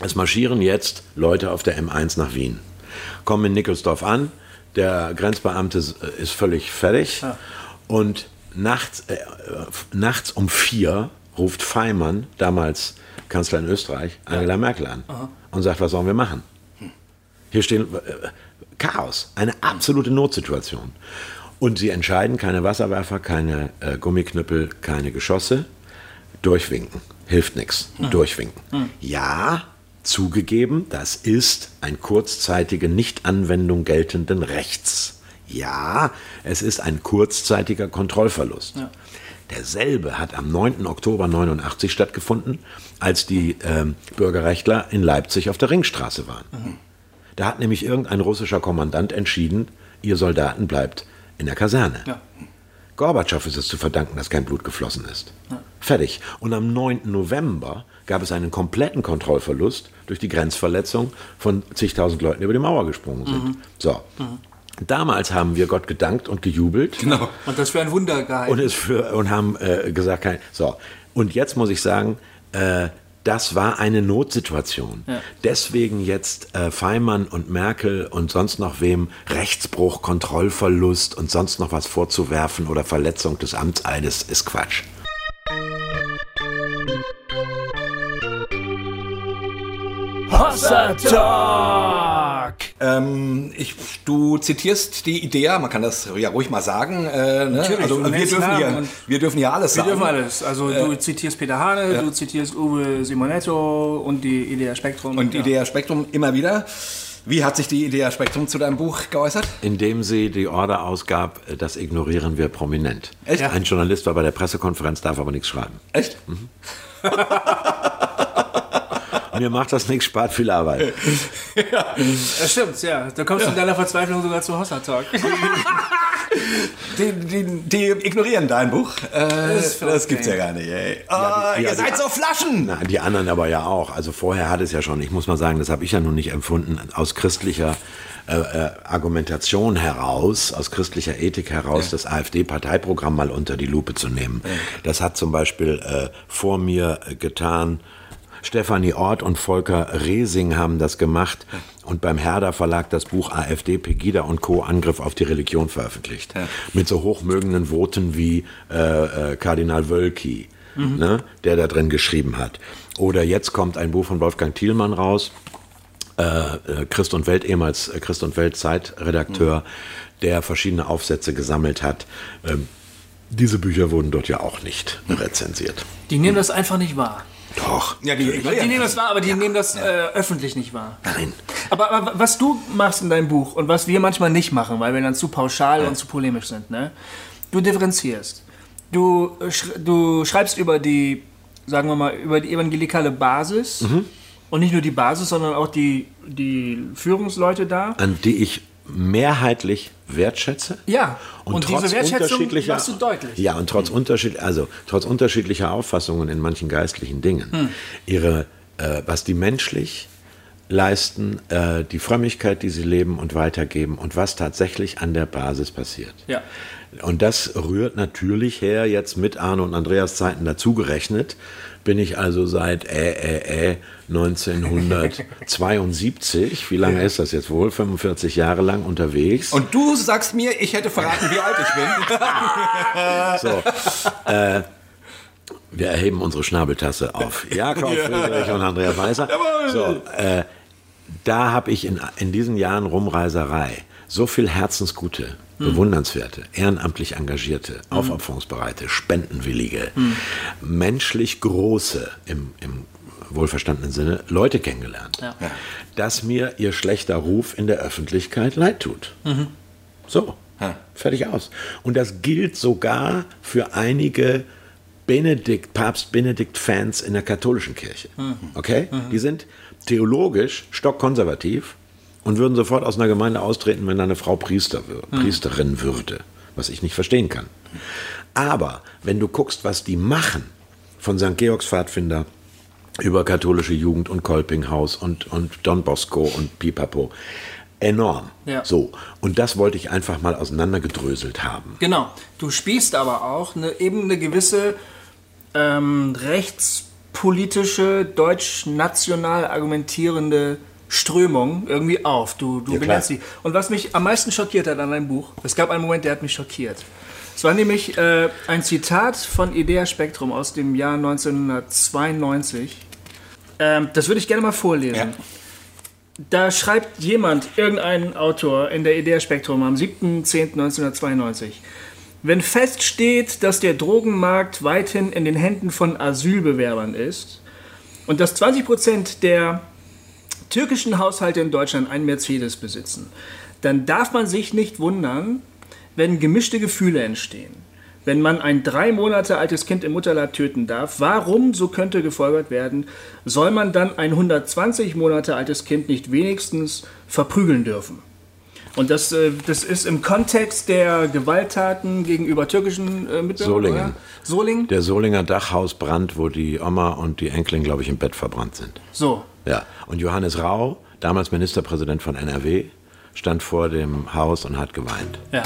es marschieren jetzt Leute auf der M1 nach Wien, kommen in Nickelsdorf an, der Grenzbeamte ist völlig fertig ja. und nachts, äh, nachts um vier ruft Feimann, damals Kanzler in Österreich, Angela. Merkel an Aha. und sagt, was sollen wir machen? Hier stehen äh, Chaos, eine absolute Notsituation. Und sie entscheiden, keine Wasserwerfer, keine äh, Gummiknüppel, keine Geschosse, durchwinken. Hilft nichts. Mhm. Durchwinken. Mhm. Ja, zugegeben, das ist ein kurzzeitige Nichtanwendung geltenden Rechts. Ja, es ist ein kurzzeitiger Kontrollverlust. Ja. Derselbe hat am 9. Oktober 89 stattgefunden, als die ähm, Bürgerrechtler in Leipzig auf der Ringstraße waren. Mhm. Da hat nämlich irgendein russischer Kommandant entschieden, ihr Soldaten bleibt in der Kaserne. Ja. Gorbatschow ist es zu verdanken, dass kein Blut geflossen ist. Ja. Fertig. Und am 9. November gab es einen kompletten Kontrollverlust durch die Grenzverletzung von zigtausend Leuten, die über die Mauer gesprungen sind. Mhm. So. Mhm. Damals haben wir Gott gedankt und gejubelt. Genau. Und das für ein Wunder gehalten. Und, es für, und haben äh, gesagt, kein, so. Und jetzt muss ich sagen, äh, Das war eine Notsituation. Ja. Deswegen jetzt äh, Feimann und Merkel und sonst noch wem Rechtsbruch, Kontrollverlust und sonst noch was vorzuwerfen oder Verletzung des Amtseides ist Quatsch. Hossa Talk! Ähm, ich, du zitierst die Idee, man kann das ja ruhig mal sagen. Äh, ne? Natürlich, also, wir, dürfen Namen hier, wir dürfen hier alles Wir sagen. dürfen alles. Also du zitierst Peter Hane, du zitierst Uwe Simonetto und die Idea Spektrum. Und ja. Idea Spektrum immer wieder. Wie hat sich die Idea Spektrum zu deinem Buch geäußert? Indem sie die Order ausgab, äh, das ignorieren wir prominent. Echt? Ein Journalist war bei der Pressekonferenz, darf aber nichts schreiben. Echt? Mir macht das nichts, spart viel Arbeit. Das stimmt, ja. Da kommst du in deiner Verzweiflung sogar zu Hossa Talk. Die, die, die ignorieren dein Buch. Äh, das verrückt, gibt's ja gar nicht, ey. Oh, Ja, die- ihr ja, seid so Flaschen! Na, die anderen aber ja auch. Also vorher hat es ja schon, ich muss mal sagen, das habe ich ja nun nicht empfunden, aus christlicher äh, äh, Argumentation heraus, aus christlicher Ethik heraus, das AfD-Parteiprogramm mal unter die Lupe zu nehmen. Das hat zum Beispiel äh, vor mir getan. Stefanie Ort und Volker Resing haben das gemacht und beim Herder Verlag das Buch AfD, Pegida und Co. Angriff auf die Religion veröffentlicht. Mit so hochmögenden Voten wie äh, äh, Kardinal Wölki, ne, der da drin geschrieben hat. Oder jetzt kommt ein Buch von Wolfgang Thielmann raus, äh, äh, Christ und Welt, ehemals äh, Christ und Welt Zeitredakteur, der verschiedene Aufsätze gesammelt hat. Ähm, diese Bücher wurden dort ja auch nicht rezensiert. Die nehmen das einfach nicht wahr. Doch. Ja, die Die ignorieren nehmen das wahr, aber die nehmen das äh, öffentlich nicht wahr. Nein. Aber, aber was du machst in deinem Buch und was wir manchmal nicht machen, weil wir dann zu pauschal und zu polemisch sind, ne? Du differenzierst. Du, äh, du schreibst über die, sagen wir mal, über die evangelikale Basis und nicht nur die Basis, sondern auch die, die Führungsleute da. An die ich mehrheitlich wertschätze. Ja, Und, und diese trotz Wertschätzung unterschiedlicher, machst du deutlich. Ja, und trotz, unterschied, also, trotz unterschiedlicher Auffassungen in manchen geistlichen Dingen, Hm. ihre, äh, was die menschlich leisten, äh, die Frömmigkeit, die sie leben und weitergeben und was tatsächlich an der Basis passiert. Ja. Und das rührt natürlich her, jetzt mit Arne und Andreas Zeiten dazugerechnet, bin ich also seit äh, äh, äh, 1972, wie lange ist das jetzt wohl, 45 Jahre lang unterwegs. Und du sagst mir, ich hätte verraten, wie alt ich bin. So, äh, wir erheben unsere Schnabeltasse auf. Jakob Friedrich und Andreas Weißer. So, äh, da habe ich in, in diesen Jahren Rumreiserei. So viel Herzensgute, bewundernswerte, ehrenamtlich engagierte, aufopferungsbereite, spendenwillige, menschlich große im, im wohlverstandenen Sinne Leute kennengelernt, Ja. dass mir ihr schlechter Ruf in der Öffentlichkeit leid tut. So, fertig aus. Und das gilt sogar für einige Benedikt, Papst Benedikt-Fans in der katholischen Kirche. Okay? Die sind theologisch stockkonservativ und würden sofort aus einer Gemeinde austreten, wenn eine Frau Priester wür Priesterin würde, was ich nicht verstehen kann. Aber wenn du guckst, was die machen, von St. Georgs Pfadfinder über katholische Jugend und Kolpinghaus und, und Don Bosco und Pipapo, enorm. Ja. So, und das wollte ich einfach mal auseinandergedröselt haben. Genau. Du spielst aber auch eine, eben eine gewisse ähm, rechtspolitische, deutsch-national argumentierende Strömung irgendwie auf. Du, du Ja, benennst sie. Und was mich am meisten schockiert hat an deinem Buch, es gab einen Moment, der hat mich schockiert. Es war nämlich äh, ein Zitat von Idea Spektrum aus dem Jahr 1992. Ähm, das würde ich gerne mal vorlesen. Ja. Da schreibt jemand, irgendein Autor in der Idea Spektrum am 7.10.1992. Wenn feststeht, dass der Drogenmarkt weithin in den Händen von Asylbewerbern ist und dass 20% der türkischen Haushalte in Deutschland einen Mercedes besitzen, dann darf man sich nicht wundern, wenn gemischte Gefühle entstehen. Wenn man ein drei Monate altes Kind im Mutterleib töten darf, warum, so könnte gefolgert werden, soll man dann ein 120 Monate altes Kind nicht wenigstens verprügeln dürfen? Und das, äh, das ist im Kontext der Gewalttaten gegenüber türkischen äh, Mitbürgern. Solingen. Oder? Solingen? Der Solinger Dachhausbrand, wo die Oma und die Enkelin, glaube ich, im Bett verbrannt sind. So. Ja. Und Johannes Rau, damals Ministerpräsident von NRW, stand vor dem Haus und hat geweint. Ja.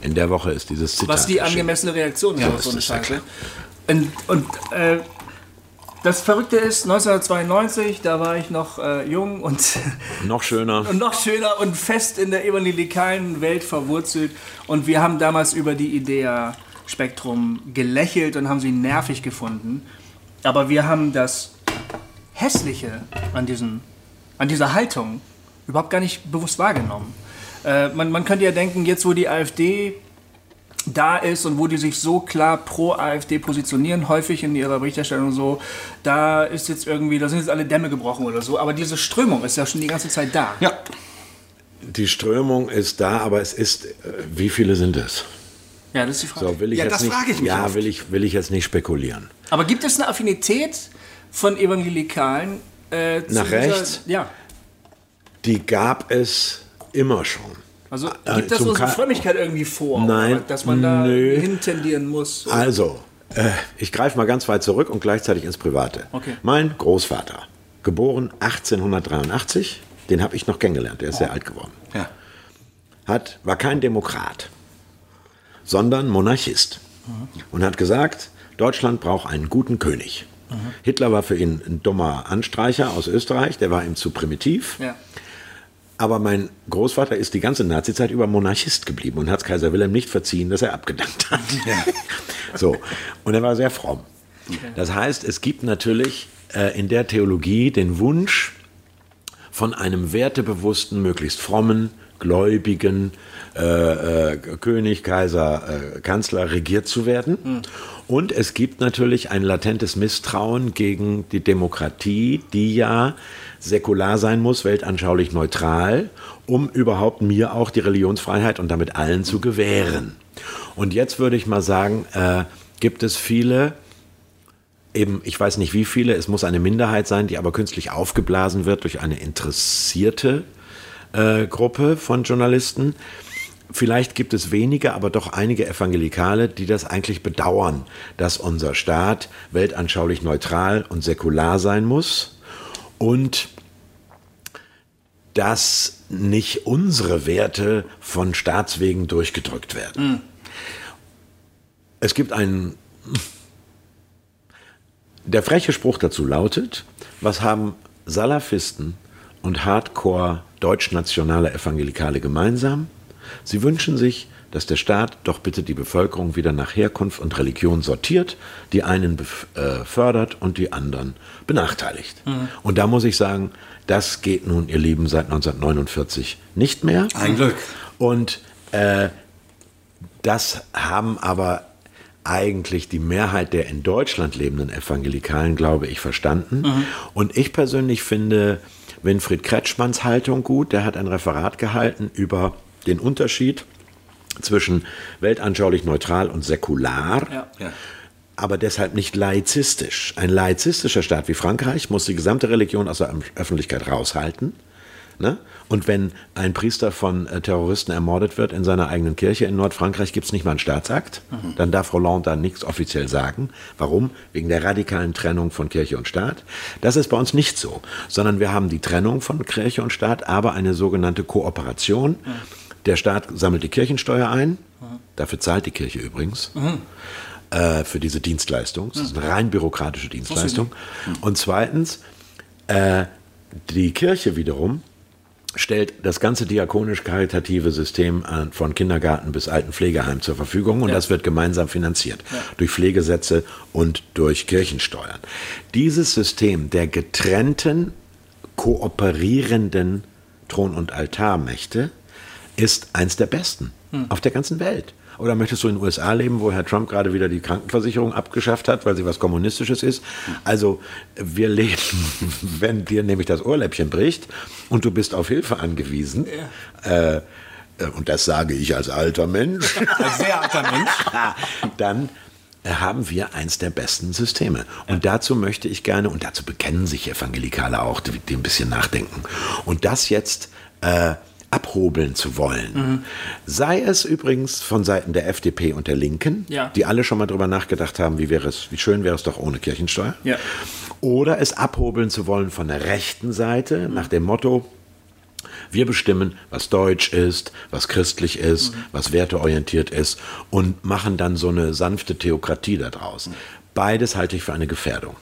In der Woche ist dieses Zitat. Was die angemessene Reaktion ist Ja, auf so eine ist ja Scheiße. klar. Und, und äh, das Verrückte ist, 1992, da war ich noch äh, jung und, Noch schöner. und noch schöner und fest in der evangelikalen Welt verwurzelt. Und wir haben damals über die Idea-Spektrum gelächelt und haben sie nervig gefunden. Aber wir haben das Hässliche an, diesen, an dieser Haltung überhaupt gar nicht bewusst wahrgenommen. Äh, man, man könnte ja denken, jetzt wo die AfD da ist und wo die sich so klar pro AfD positionieren, häufig in ihrer Berichterstattung so, da ist jetzt irgendwie, da sind jetzt alle Dämme gebrochen oder so, aber diese Strömung ist ja schon die ganze Zeit da. Ja. Die Strömung ist da, aber es ist, äh, wie viele sind es? Ja, das ist die Frage. So, will ich Ja, jetzt das nicht, frage ich mich Ja, will ich, will ich jetzt nicht spekulieren. Aber gibt es eine Affinität von Evangelikalen äh, Nach dieser- rechts? Ja. Die gab es immer schon. Also Äh, gibt das eine Ka- Frömmigkeit irgendwie vor, Nein, oder dass man da nö. hintendieren muss? Also, äh, ich greife mal ganz weit zurück und gleichzeitig ins Private. Okay. Mein Großvater, geboren 1883, den habe ich noch kennengelernt, der ist sehr alt geworden. Ja. Hat, war kein Demokrat, sondern Monarchist. Und hat gesagt, Deutschland braucht einen guten König. Hitler war für ihn ein dummer Anstreicher aus Österreich, der war ihm zu primitiv. Ja. Aber mein Großvater ist die ganze Nazizeit über Monarchist geblieben und hat es Kaiser Wilhelm nicht verziehen, dass er abgedankt hat. So. Und er war sehr fromm. Das heißt, es gibt natürlich äh, in der Theologie den Wunsch von einem wertebewussten, möglichst frommen, gläubigen äh, äh, König, Kaiser, äh, Kanzler regiert zu werden. Und es gibt natürlich ein latentes Misstrauen gegen die Demokratie, die ja säkular sein muss, weltanschaulich neutral, um überhaupt mir auch die Religionsfreiheit und damit allen zu gewähren. Und jetzt würde ich mal sagen, äh, gibt es viele eben, ich weiß nicht wie viele, es muss eine Minderheit sein, die aber künstlich aufgeblasen wird durch eine interessierte äh, Gruppe von Journalisten. Vielleicht gibt es wenige, aber doch einige Evangelikale, die das eigentlich bedauern, dass unser Staat weltanschaulich neutral und säkular sein muss und dass nicht unsere Werte von Staatswegen durchgedrückt werden. Es gibt einen der freche Spruch dazu lautet, was haben Salafisten und Hardcore deutschnationale Evangelikale gemeinsam? Sie wünschen sich, dass der Staat doch bitte die Bevölkerung wieder nach Herkunft und Religion sortiert, die einen äh, fördert und die anderen benachteiligt. Und da muss ich sagen, das geht nun, ihr Lieben, seit 1949 nicht mehr. Ein Glück. Und äh, das haben aber eigentlich die Mehrheit der in Deutschland lebenden Evangelikalen, glaube ich, verstanden. Und ich persönlich finde Winfried Kretschmanns Haltung gut. Der hat ein Referat gehalten über den Unterschied zwischen weltanschaulich neutral und säkular. Ja. Ja. Aber deshalb nicht laizistisch. Ein laizistischer Staat wie Frankreich muss die gesamte Religion aus der Öffentlichkeit raushalten. Ne? Und wenn ein Priester von äh, Terroristen ermordet wird in seiner eigenen Kirche in Nordfrankreich, gibt es nicht mal einen Staatsakt. Dann darf Hollande da nichts offiziell sagen. Warum? Wegen der radikalen Trennung von Kirche und Staat. Das ist bei uns nicht so, sondern wir haben die Trennung von Kirche und Staat, aber eine sogenannte Kooperation. Der Staat sammelt die Kirchensteuer ein. Dafür zahlt die Kirche übrigens äh, für diese Dienstleistung. Das ist eine rein bürokratische Dienstleistung. Und zweitens, äh, die Kirche wiederum stellt das ganze diakonisch-karitative System von Kindergarten bis alten Pflegeheim zur Verfügung und das wird gemeinsam finanziert durch Pflegesätze und durch Kirchensteuern. Dieses System der getrennten, kooperierenden Thron- und Altarmächte ist eins der besten auf der ganzen Welt. Oder möchtest du in den USA leben, wo Herr Trump gerade wieder die Krankenversicherung abgeschafft hat, weil sie was Kommunistisches ist? Also wir leben, wenn dir nämlich das Ohrläppchen bricht und du bist auf Hilfe angewiesen, äh, äh, und das sage ich als alter Mensch, Ein sehr alter Mensch. dann haben wir eins der besten Systeme. Und dazu möchte ich gerne, und dazu bekennen sich Evangelikale auch, die, die ein bisschen nachdenken. Und das jetzt äh, abhobeln zu wollen. Sei es übrigens von Seiten der FDP und der Linken, Ja. die alle schon mal drüber nachgedacht haben, wie wäre es, wie schön wäre es doch ohne Kirchensteuer. Ja. Oder es abhobeln zu wollen von der rechten Seite, nach dem Motto, wir bestimmen, was deutsch ist, was christlich ist, was werteorientiert ist und machen dann so eine sanfte Theokratie daraus. Beides halte ich für eine Gefährdung.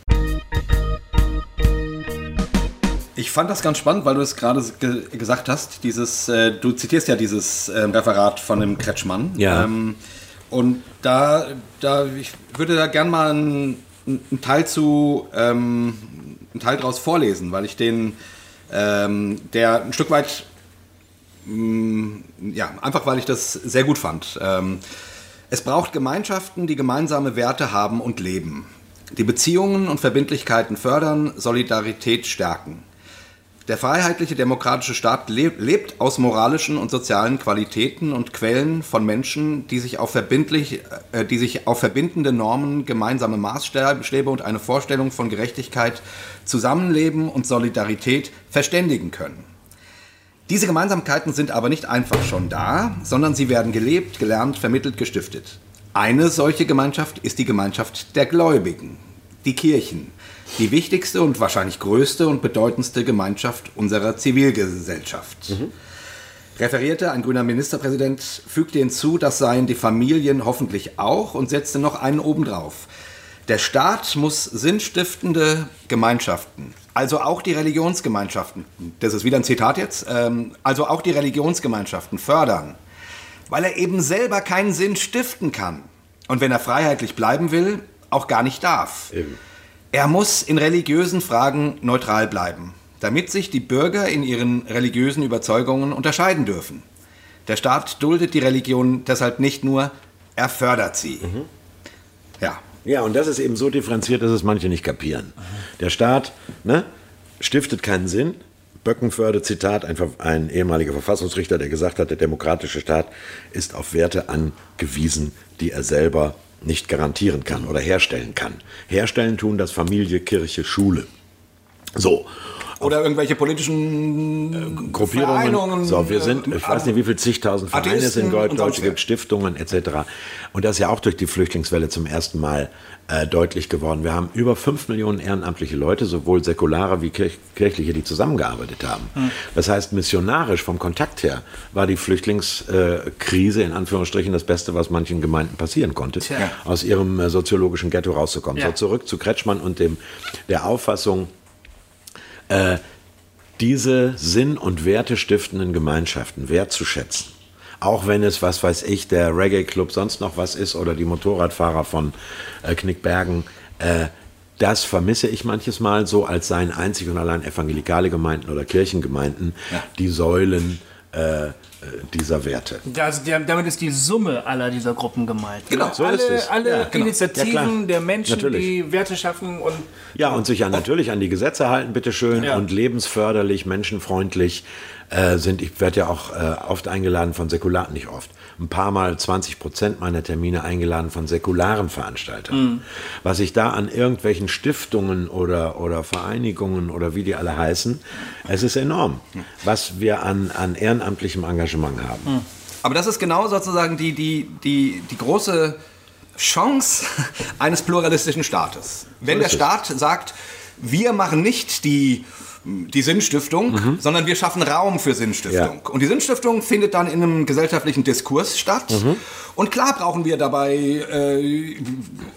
Ich fand das ganz spannend, weil du es gerade ge gesagt hast. Dieses, äh, du zitierst ja dieses äh, Referat von dem Kretschmann. Ja. Ähm, und da, da, ich würde da gern mal einen, einen Teil zu, ähm, einen Teil daraus vorlesen, weil ich den, ähm, der ein Stück weit, mh, ja, einfach weil ich das sehr gut fand. Ähm, es braucht Gemeinschaften, die gemeinsame Werte haben und leben, die Beziehungen und Verbindlichkeiten fördern, Solidarität stärken. Der freiheitliche demokratische Staat lebt aus moralischen und sozialen Qualitäten und Quellen von Menschen, die sich auf, verbindlich, äh, die sich auf verbindende Normen, gemeinsame Maßstäbe und eine Vorstellung von Gerechtigkeit, Zusammenleben und Solidarität verständigen können. Diese Gemeinsamkeiten sind aber nicht einfach schon da, sondern sie werden gelebt, gelernt, vermittelt, gestiftet. Eine solche Gemeinschaft ist die Gemeinschaft der Gläubigen, die Kirchen, die wichtigste und wahrscheinlich größte und bedeutendste Gemeinschaft unserer Zivilgesellschaft. Mhm. Referierte ein grüner Ministerpräsident, fügte hinzu, das seien die Familien hoffentlich auch und setzte noch einen obendrauf. Der Staat muss sinnstiftende Gemeinschaften, also auch die Religionsgemeinschaften, das ist wieder ein Zitat jetzt, ähm, also auch die Religionsgemeinschaften fördern, weil er eben selber keinen Sinn stiften kann und wenn er freiheitlich bleiben will, auch gar nicht darf. Eben. Er muss in religiösen Fragen neutral bleiben, damit sich die Bürger in ihren religiösen Überzeugungen unterscheiden dürfen. Der Staat duldet die Religion deshalb nicht nur, er fördert sie. Mhm. Ja. Ja, und das ist eben so differenziert, dass es manche nicht kapieren. Der Staat ne, stiftet keinen Sinn. Böckenförde, Zitat, ein, ein ehemaliger Verfassungsrichter, der gesagt hat, der demokratische Staat ist auf Werte angewiesen, die er selber nicht garantieren kann oder herstellen kann. Herstellen tun das Familie, Kirche, Schule. So. Oder irgendwelche politischen äh, Gruppierungen. So, wir sind, ich weiß nicht, wie viele zigtausend Vereine es in Deutschland gibt, Stiftungen etc. Und das ist ja auch durch die Flüchtlingswelle zum ersten Mal äh, deutlich geworden. Wir haben über fünf Millionen ehrenamtliche Leute, sowohl säkulare wie kirch kirchliche, die zusammengearbeitet haben. Mhm. Das heißt, missionarisch vom Kontakt her war die Flüchtlingskrise in Anführungsstrichen das Beste, was manchen Gemeinden passieren konnte, Tja. aus ihrem äh, soziologischen Ghetto rauszukommen. Ja. So zurück zu Kretschmann und dem, der Auffassung, äh, diese sinn- und wertestiftenden Gemeinschaften wertzuschätzen. Auch wenn es, was weiß ich, der Reggae-Club sonst noch was ist oder die Motorradfahrer von äh, Knickbergen, äh, das vermisse ich manches Mal so, als seien einzig und allein evangelikale Gemeinden oder Kirchengemeinden ja. die Säulen äh, dieser Werte. Das, damit ist die Summe aller dieser Gruppen gemeint. Genau, ne? so alle, ist es. Alle ja, genau. Initiativen ja, der Menschen, natürlich. die Werte schaffen und. Ja, und sich ja natürlich an die Gesetze halten, bitteschön, ja. und lebensförderlich, menschenfreundlich äh, sind. Ich werde ja auch äh, oft eingeladen von Säkularen, nicht oft, ein paar Mal 20 Prozent meiner Termine eingeladen von säkularen Veranstaltern. Mhm. Was ich da an irgendwelchen Stiftungen oder, oder Vereinigungen oder wie die alle heißen, es ist enorm, was wir an, an ehrenamtlichem Engagement haben. Mhm. Aber das ist genau sozusagen die, die, die, die große Chance eines pluralistischen Staates. Wenn so der Staat sagt, wir machen nicht die die Sinnstiftung, mhm. sondern wir schaffen Raum für Sinnstiftung. Ja. Und die Sinnstiftung findet dann in einem gesellschaftlichen Diskurs statt. Mhm. Und klar brauchen wir dabei, äh,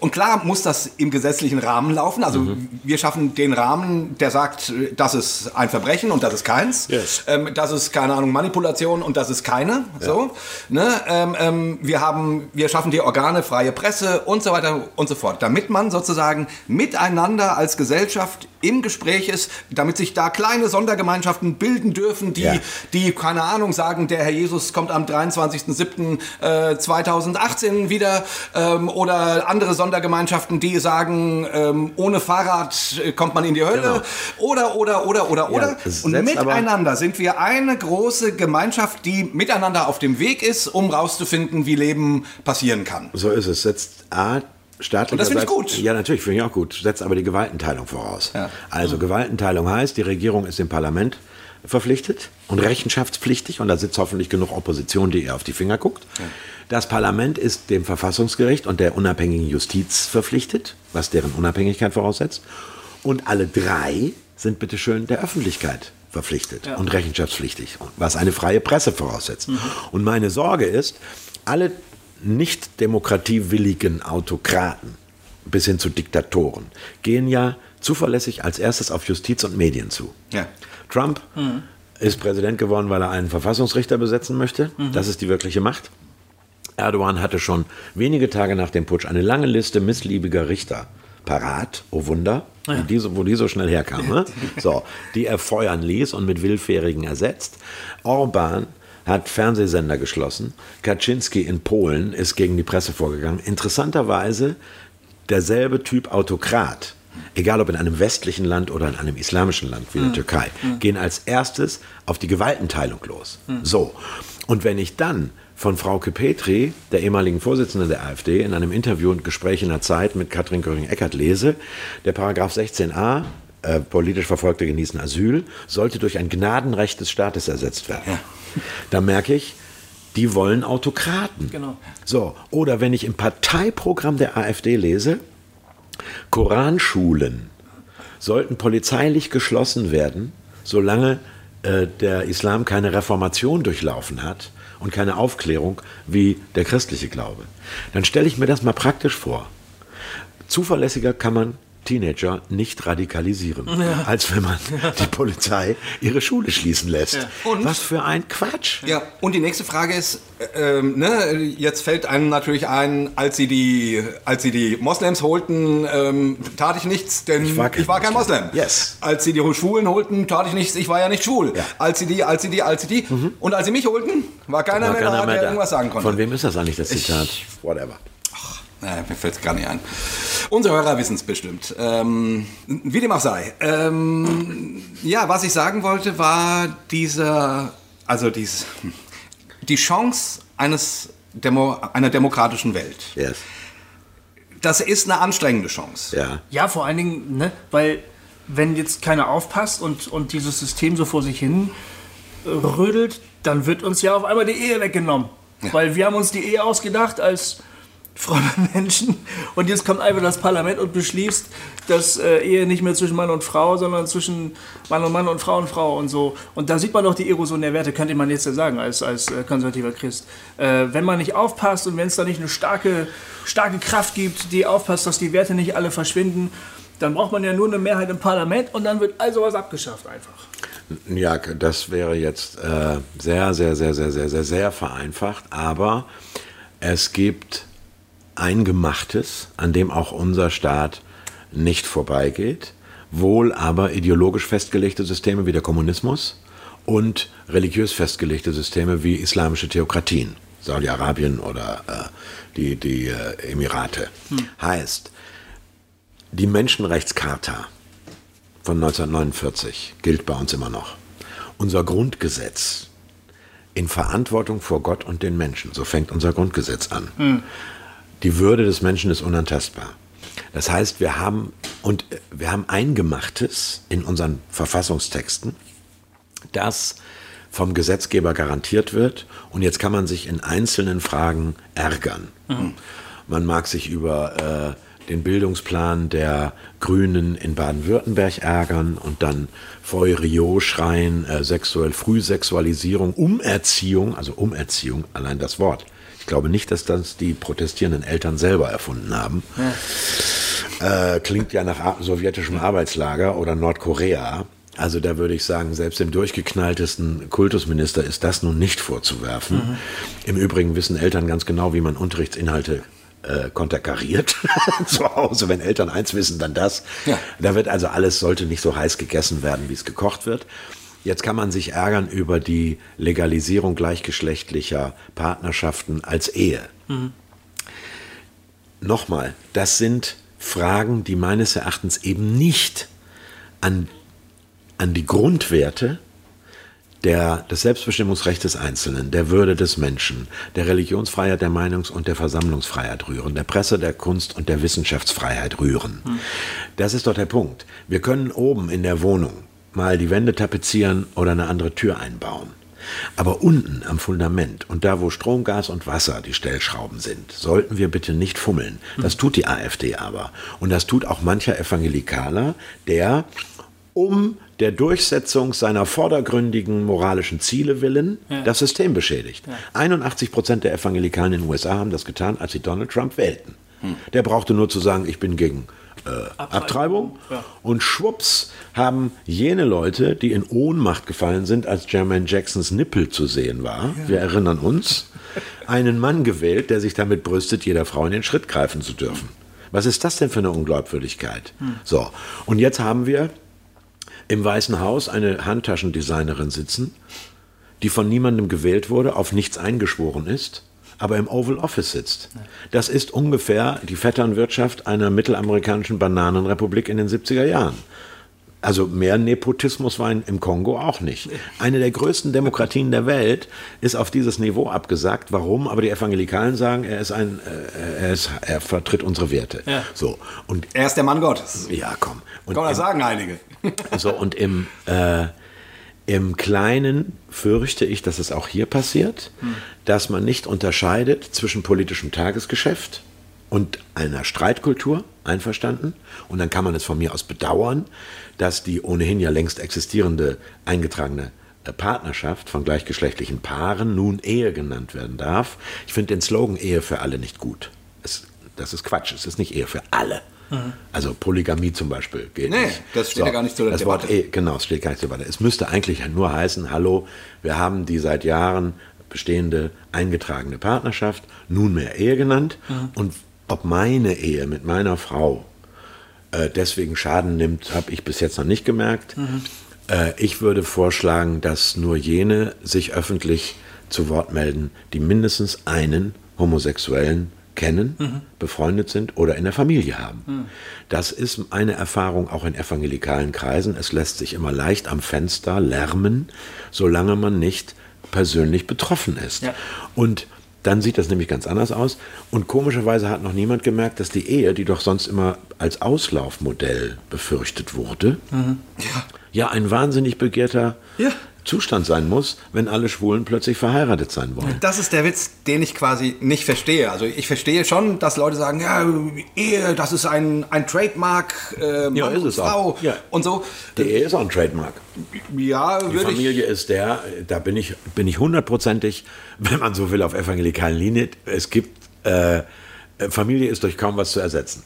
und klar muss das im gesetzlichen Rahmen laufen. Also mhm. wir schaffen den Rahmen, der sagt, das ist ein Verbrechen und das ist keins. Yes. Ähm, das ist, keine Ahnung, Manipulation und das ist keine. Ja. So, ne? Ähm, ähm, wir, haben, wir schaffen die Organe, freie Presse und so weiter und so fort. Damit man sozusagen miteinander als Gesellschaft im Gespräch ist, damit sich da kleine Sondergemeinschaften bilden dürfen, die, ja. die keine Ahnung, sagen, der Herr Jesus kommt am 23.07.2000 2018 wieder ähm, oder andere Sondergemeinschaften, die sagen, ähm, ohne Fahrrad äh, kommt man in die Hölle genau. oder, oder, oder, oder, ja, oder. Und miteinander sind wir eine große Gemeinschaft, die miteinander auf dem Weg ist, um rauszufinden, wie Leben passieren kann. So ist es. Setzt A, staatlicherseits. Und das finde ich gut. Ja, natürlich, finde ich auch gut. Setzt aber die Gewaltenteilung voraus. Ja. Also, Gewaltenteilung heißt, die Regierung ist dem Parlament verpflichtet und rechenschaftspflichtig und da sitzt hoffentlich genug Opposition, die ihr auf die Finger guckt. Ja. Das Parlament ist dem Verfassungsgericht und der unabhängigen Justiz verpflichtet, was deren Unabhängigkeit voraussetzt. Und alle drei sind bitteschön der Öffentlichkeit verpflichtet ja. und rechenschaftspflichtig, was eine freie Presse voraussetzt. Mhm. Und meine Sorge ist, alle nicht demokratiewilligen Autokraten bis hin zu Diktatoren gehen ja zuverlässig als erstes auf Justiz und Medien zu. Ja. Trump ist Präsident geworden, weil er einen Verfassungsrichter besetzen möchte. Das ist die wirkliche Macht. Erdogan hatte schon wenige Tage nach dem Putsch eine lange Liste missliebiger Richter parat, oh Wunder, wie die, so- wo die so schnell herkamen. Ne? So, die er feuern ließ und mit Willfährigen ersetzt. Orban hat Fernsehsender geschlossen. Kaczynski in Polen ist gegen die Presse vorgegangen. Interessanterweise derselbe Typ Autokrat, egal ob in einem westlichen Land oder in einem islamischen Land wie der Türkei, gehen als erstes auf die Gewaltenteilung los. So. Und wenn ich dann von Frau Petri, der ehemaligen Vorsitzenden der AfD, in einem Interview und Gespräch in der Zeit mit Katrin Göring-Eckardt lese, der Paragraph 16a, äh, politisch Verfolgte genießen Asyl, sollte durch ein Gnadenrecht des Staates ersetzt werden. Da merke ich, die wollen Autokraten. Genau. So, oder wenn ich im Parteiprogramm der AfD lese, Koranschulen sollten polizeilich geschlossen werden, solange äh, der Islam keine Reformation durchlaufen hat und keine Aufklärung wie der christliche Glaube. Dann stelle ich mir das mal praktisch vor. Zuverlässiger kann man Teenager nicht radikalisieren, als wenn man die Polizei ihre Schule schließen lässt. Und- Was für ein Quatsch. Ja, und die nächste Frage ist, äh, ähm, ne, jetzt fällt einem natürlich ein, als sie die, als sie die Moslems holten, ähm, tat ich nichts, denn Ich war kein kein Moslem. Moslem. Yes. Als sie die Schwulen holten, tat ich nichts, ich war ja nicht schwul. Ja. Mhm. Als sie die, als sie die, als sie die. Und als sie mich holten, war keiner War mehr keiner da, mehr der da. irgendwas sagen konnte. Von wem ist das eigentlich, das Zitat? Whatever. Naja, mir fällt es gar nicht ein. Unsere Hörer wissen es bestimmt. Ähm, wie dem auch sei. Ähm, ja, was ich sagen wollte, war dieser, also dies, die Chance eines Demo, einer demokratischen Welt. Yes. Das ist eine anstrengende Chance. Ja. Ja, vor allen Dingen, ne, weil wenn jetzt keiner aufpasst und, und dieses System so vor sich hin äh, rödelt, dann wird uns ja auf einmal die Ehe weggenommen. Weil wir haben uns die Ehe ausgedacht als fromme Menschen und jetzt kommt einfach das Parlament und beschließt, dass äh, Ehe nicht mehr zwischen Mann und Frau, sondern zwischen Mann und Mann und Frau und Frau und so. Und da sieht man doch die Erosion der Werte, könnte man jetzt ja sagen als, als äh, konservativer Christ. Äh, wenn man nicht aufpasst und wenn es da nicht eine starke, starke Kraft gibt, die aufpasst, dass die Werte nicht alle verschwinden, dann braucht man ja nur eine Mehrheit im Parlament und dann wird all sowas abgeschafft einfach. Ja, das wäre jetzt äh, sehr, sehr, sehr, sehr, sehr, sehr, sehr vereinfacht. Aber es gibt Eingemachtes, an dem auch unser Staat nicht vorbeigeht, wohl aber ideologisch festgelegte Systeme wie der Kommunismus und religiös festgelegte Systeme wie islamische Theokratien, Saudi-Arabien oder äh, die, die äh, Emirate. Heißt, die Menschenrechtscharta von 1949 gilt bei uns immer noch. Unser Grundgesetz in Verantwortung vor Gott und den Menschen, so fängt unser Grundgesetz an. Die Würde des Menschen ist unantastbar. Das heißt, wir haben und äh, wir haben Eingemachtes in unseren Verfassungstexten, das vom Gesetzgeber garantiert wird. Und jetzt kann man sich in einzelnen Fragen ärgern. Man mag sich über äh, den Bildungsplan der Grünen in Baden-Württemberg ärgern und dann Feurio schreien, äh, sexuell Frühsexualisierung, Umerziehung, also Umerziehung, allein das Wort. Ich glaube nicht, dass das die protestierenden Eltern selber erfunden haben. Äh, klingt ja nach sowjetischem Arbeitslager oder Nordkorea. Also da würde ich sagen, selbst dem durchgeknalltesten Kultusminister ist das nun nicht vorzuwerfen. Im Übrigen wissen Eltern ganz genau, wie man Unterrichtsinhalte äh, konterkariert zu Hause. Wenn Eltern eins wissen, dann das. Ja. Da wird also alles, sollte nicht so heiß gegessen werden, wie es gekocht wird. Jetzt kann man sich ärgern über die Legalisierung gleichgeschlechtlicher Partnerschaften als Ehe. Nochmal, das sind Fragen, die meines Erachtens eben nicht an, an die Grundwerte der, des Selbstbestimmungsrechts des Einzelnen, der Würde des Menschen, der Religionsfreiheit, der Meinungs- und der Versammlungsfreiheit rühren, der Presse, der Kunst und der Wissenschaftsfreiheit rühren. Das ist doch der Punkt. Wir können oben in der Wohnung mal die Wände tapezieren oder eine andere Tür einbauen. Aber unten am Fundament und da, wo Strom, Gas und Wasser die Stellschrauben sind, sollten wir bitte nicht fummeln. Das tut die AfD aber. Und das tut auch mancher Evangelikaler, der um der Durchsetzung seiner vordergründigen moralischen Ziele willen das System beschädigt. 81 Prozent der Evangelikalen in den USA haben das getan, als sie Donald Trump wählten. Der brauchte nur zu sagen, ich bin gegen äh, Abtreibung. Und schwupps haben jene Leute, die in Ohnmacht gefallen sind, als Jermaine Jacksons Nippel zu sehen war, wir erinnern uns, einen Mann gewählt, der sich damit brüstet, jeder Frau in den Schritt greifen zu dürfen. Was ist das denn für eine Unglaubwürdigkeit? So, und jetzt haben wir im Weißen Haus eine Handtaschendesignerin sitzen, die von niemandem gewählt wurde, auf nichts eingeschworen ist, aber im Oval Office sitzt. Das ist ungefähr die Vetternwirtschaft einer mittelamerikanischen Bananenrepublik in den 70er Jahren. Also mehr Nepotismus war in- im Kongo auch nicht. Eine der größten Demokratien der Welt ist auf dieses Niveau abgesagt. Warum? Aber die Evangelikalen sagen, er ist ein, äh, er, ist, er vertritt unsere Werte. Ja. So und Er ist der Mann Gottes. ja, komm. Und man im- sagen, einige. so, und im, äh, im Kleinen fürchte ich, dass es auch hier passiert, dass man nicht unterscheidet zwischen politischem Tagesgeschäft und einer Streitkultur, einverstanden. Und dann kann man es von mir aus bedauern, dass die ohnehin ja längst existierende eingetragene äh, Partnerschaft von gleichgeschlechtlichen Paaren nun Ehe genannt werden darf. Ich finde den Slogan Ehe für alle nicht gut. Es, das ist Quatsch, es ist nicht Ehe für alle. Also Polygamie zum Beispiel geht Nee, nicht. das steht ja gar nicht zur das Wort Debatte. Ehe, genau, es steht gar nicht zur Debatte. Es müsste eigentlich nur heißen, hallo, wir haben die seit Jahren bestehende eingetragene Partnerschaft, nunmehr Ehe genannt. Und ob meine Ehe mit meiner Frau äh, deswegen Schaden nimmt, habe ich bis jetzt noch nicht gemerkt. Äh, ich würde vorschlagen, dass nur jene sich öffentlich zu Wort melden, die mindestens einen Homosexuellen kennen, befreundet sind oder in der Familie haben. Das ist eine Erfahrung auch in evangelikalen Kreisen. Es lässt sich immer leicht am Fenster lärmen, solange man nicht persönlich betroffen ist. Ja. Und dann sieht das nämlich ganz anders aus. Und komischerweise hat noch niemand gemerkt, dass die Ehe, die doch sonst immer als Auslaufmodell befürchtet wurde, ja. ein wahnsinnig begehrter Ja. Zustand sein muss, wenn alle Schwulen plötzlich verheiratet sein wollen. Das ist der Witz, den ich quasi nicht verstehe. Also ich verstehe schon, dass Leute sagen, ja, Ehe, das ist ein, ein Trademark, äh, Mann Ja, ist und es auch. Frau Ja. und so. Die Ehe ist auch ein Trademark. Ja, Die würde ich. Familie ist der, da bin ich, bin ich hundertprozentig, wenn man so will, auf evangelikalen Linie. Es gibt, äh, Familie ist durch kaum was zu ersetzen.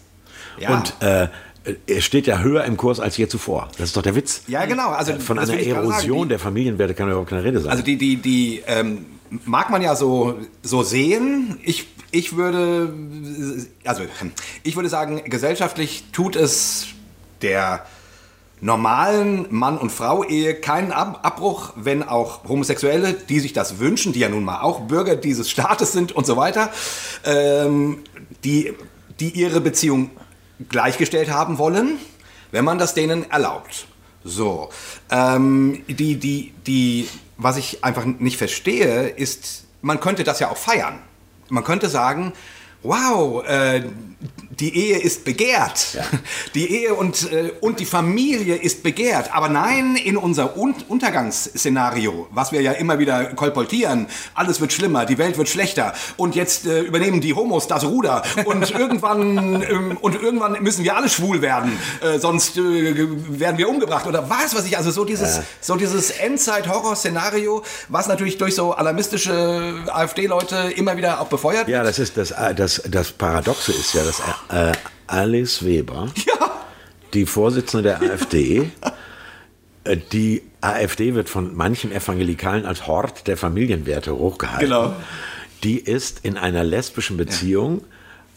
Ja. Und äh, es steht ja höher im Kurs als je zuvor. Das ist doch der Witz. Ja, genau. Also Von das einer Erosion sagen. der Familienwerte kann überhaupt keine Rede sein. Also die, die, die ähm, mag man ja so, so sehen. Ich, ich würde, also ich würde sagen, gesellschaftlich tut es der normalen Mann- und Frau-Ehe keinen Ab Abbruch, wenn auch Homosexuelle, die sich das wünschen, die ja nun mal auch Bürger dieses Staates sind und so weiter, ähm, die, die ihre Beziehung gleichgestellt haben wollen, wenn man das denen erlaubt. So, ähm, die, die, die, was ich einfach nicht verstehe, ist, man könnte das ja auch feiern. Man könnte sagen, wow, äh, die Ehe ist begehrt. Die Ehe und, äh, und die Familie ist begehrt. Aber nein, in unser Un Untergangsszenario, was wir ja immer wieder kolportieren, alles wird schlimmer, die Welt wird schlechter. Und jetzt äh, übernehmen die Homos das Ruder. Und irgendwann, ähm, und irgendwann müssen wir alle schwul werden, äh, sonst äh, werden wir umgebracht. Oder was, was ich, also so dieses, so dieses Endzeit-Horror-Szenario, was natürlich durch so alarmistische AfD-Leute immer wieder auch befeuert ja, das ist das, äh, das, das Paradoxe ist ja, dass äh, Alice Weber, die Vorsitzende der AfD, äh, die AfD wird von manchen Evangelikalen als Hort der Familienwerte hochgehalten. Genau. Die ist in einer lesbischen Beziehung,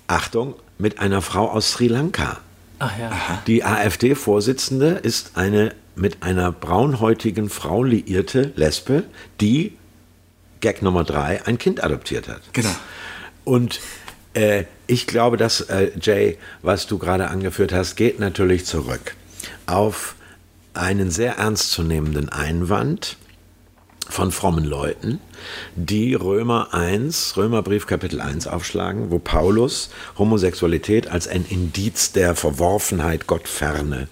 Achtung, mit einer Frau aus Sri Lanka. Ach ja. Die AfD-Vorsitzende ist eine mit einer braunhäutigen Frau liierte Lesbe, die, Gag Nummer drei, ein Kind adoptiert hat. Genau. Und äh, ich glaube, dass, äh, Jay, was du gerade angeführt hast, geht natürlich zurück auf einen sehr ernstzunehmenden Einwand von frommen Leuten, die Römer 1, Römerbrief Kapitel 1 aufschlagen, wo Paulus Homosexualität als ein Indiz der Verworfenheit, Gottferne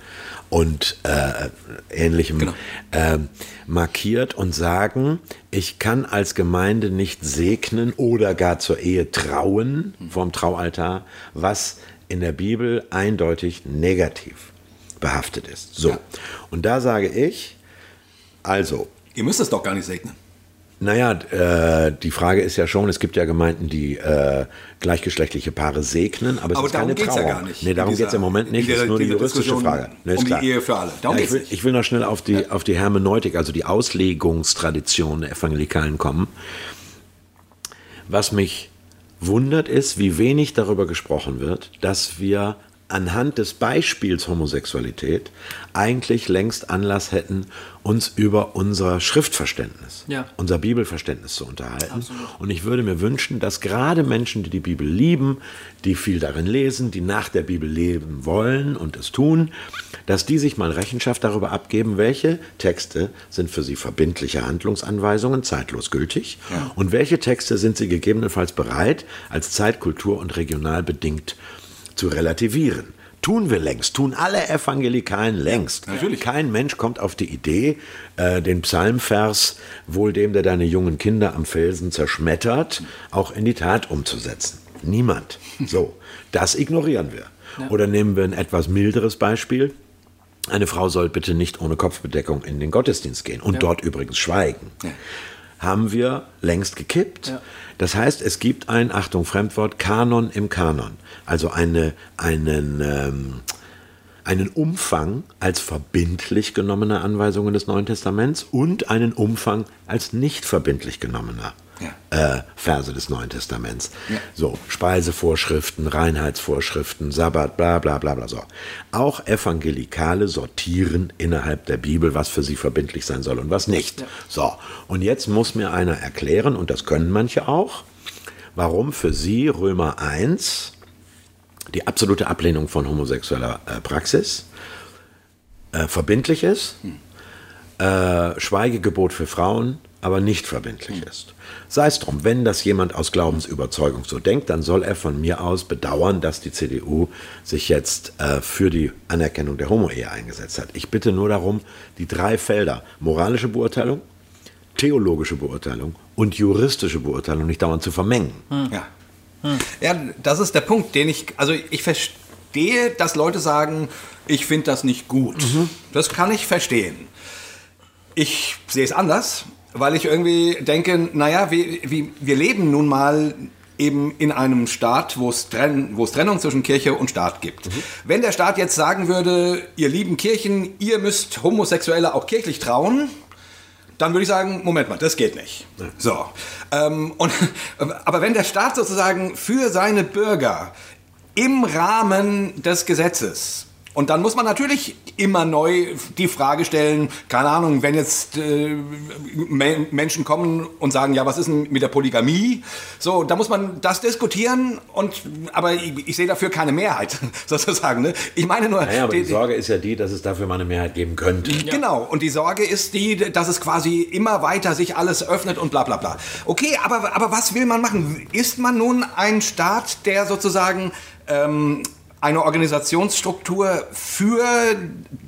und äh, ähnlichem Genau. äh, markiert und sagen, ich kann als Gemeinde nicht segnen oder gar zur Ehe trauen vom Traualtar, was in der Bibel eindeutig negativ behaftet ist. So, und da sage ich, also, Ihr müsst es doch gar nicht segnen. Naja, äh, die Frage ist ja schon, es gibt ja Gemeinden, die äh, gleichgeschlechtliche Paare segnen, aber es Aber ist keine darum geht's Trauung. ja gar nicht. Nee, darum geht es im Moment nicht, das ist nur die juristische Diskussion Frage. Nee, um die klar. Ehe für alle. Darum Ja, ich, will, ich will noch schnell auf die, auf die Hermeneutik, also die Auslegungstradition der Evangelikalen kommen. Was mich wundert ist, wie wenig darüber gesprochen wird, dass wir anhand des Beispiels Homosexualität eigentlich längst Anlass hätten, uns über unser Schriftverständnis, Ja. unser Bibelverständnis zu unterhalten. Und ich würde mir wünschen, dass gerade Menschen, die die Bibel lieben, die viel darin lesen, die nach der Bibel leben wollen und es tun, dass die sich mal Rechenschaft darüber abgeben, welche Texte sind für sie verbindliche Handlungsanweisungen, zeitlos gültig, und welche Texte sind sie gegebenenfalls bereit, als zeitkultur- und regional bedingt zu relativieren. Tun wir längst, tun alle Evangelikalen längst. natürlich. Kein Mensch kommt auf die Idee, äh, den Psalmvers, wohl dem, der deine jungen Kinder am Felsen zerschmettert, auch in die Tat umzusetzen. Niemand. So, das ignorieren wir. Oder nehmen wir ein etwas milderes Beispiel. Eine Frau soll bitte nicht ohne Kopfbedeckung in den Gottesdienst gehen und dort übrigens schweigen. Haben wir längst gekippt. Ja. Das heißt, es gibt ein, Achtung, Fremdwort, Kanon im Kanon. Also eine, einen, ähm, einen Umfang als verbindlich genommene Anweisungen des Neuen Testaments und einen Umfang als nicht verbindlich genommener äh, Verse des Neuen Testaments. So, Speisevorschriften, Reinheitsvorschriften, Sabbat, bla bla bla bla. So. Auch Evangelikale sortieren innerhalb der Bibel, was für sie verbindlich sein soll und was nicht. So, und jetzt muss mir einer erklären, und das können manche auch, warum für sie Römer 1 die absolute Ablehnung von homosexueller äh, Praxis äh, verbindlich ist, äh, Schweigegebot für Frauen aber nicht verbindlich ist. Sei es drum, wenn das jemand aus Glaubensüberzeugung so denkt, dann soll er von mir aus bedauern, dass die CDU sich jetzt äh, für die Anerkennung der Homo-Ehe eingesetzt hat. Ich bitte nur darum, die drei Felder, moralische Beurteilung, theologische Beurteilung und juristische Beurteilung nicht dauernd zu vermengen. Ja. Ja, das ist der Punkt, den ich, also ich verstehe, dass Leute sagen, ich finde das nicht gut. Das kann ich verstehen. Ich sehe es anders, weil ich irgendwie denke, naja, wir, wir, wir leben nun mal eben in einem Staat, wo es, Trenn, wo es Trennung zwischen Kirche und Staat gibt. Wenn der Staat jetzt sagen würde, ihr lieben Kirchen, ihr müsst Homosexuelle auch kirchlich trauen, dann würde ich sagen, Moment mal, das geht nicht. So. Ähm, und, aber wenn der Staat sozusagen für seine Bürger im Rahmen des Gesetzes und dann muss man natürlich immer neu die Frage stellen, keine Ahnung, wenn jetzt äh, Me Menschen kommen und sagen, ja, was ist denn mit der Polygamie? So, da muss man das diskutieren und aber ich, ich sehe dafür keine Mehrheit, sozusagen. Ne? Ich meine nur, Naja, aber die die- Sorge ist ja die, dass es dafür mal eine Mehrheit geben könnte. Genau, und die Sorge ist die, dass es quasi immer weiter sich alles öffnet und bla bla bla. Okay, aber, aber was will man machen? Ist man nun ein Staat, der sozusagen ähm, eine Organisationsstruktur für,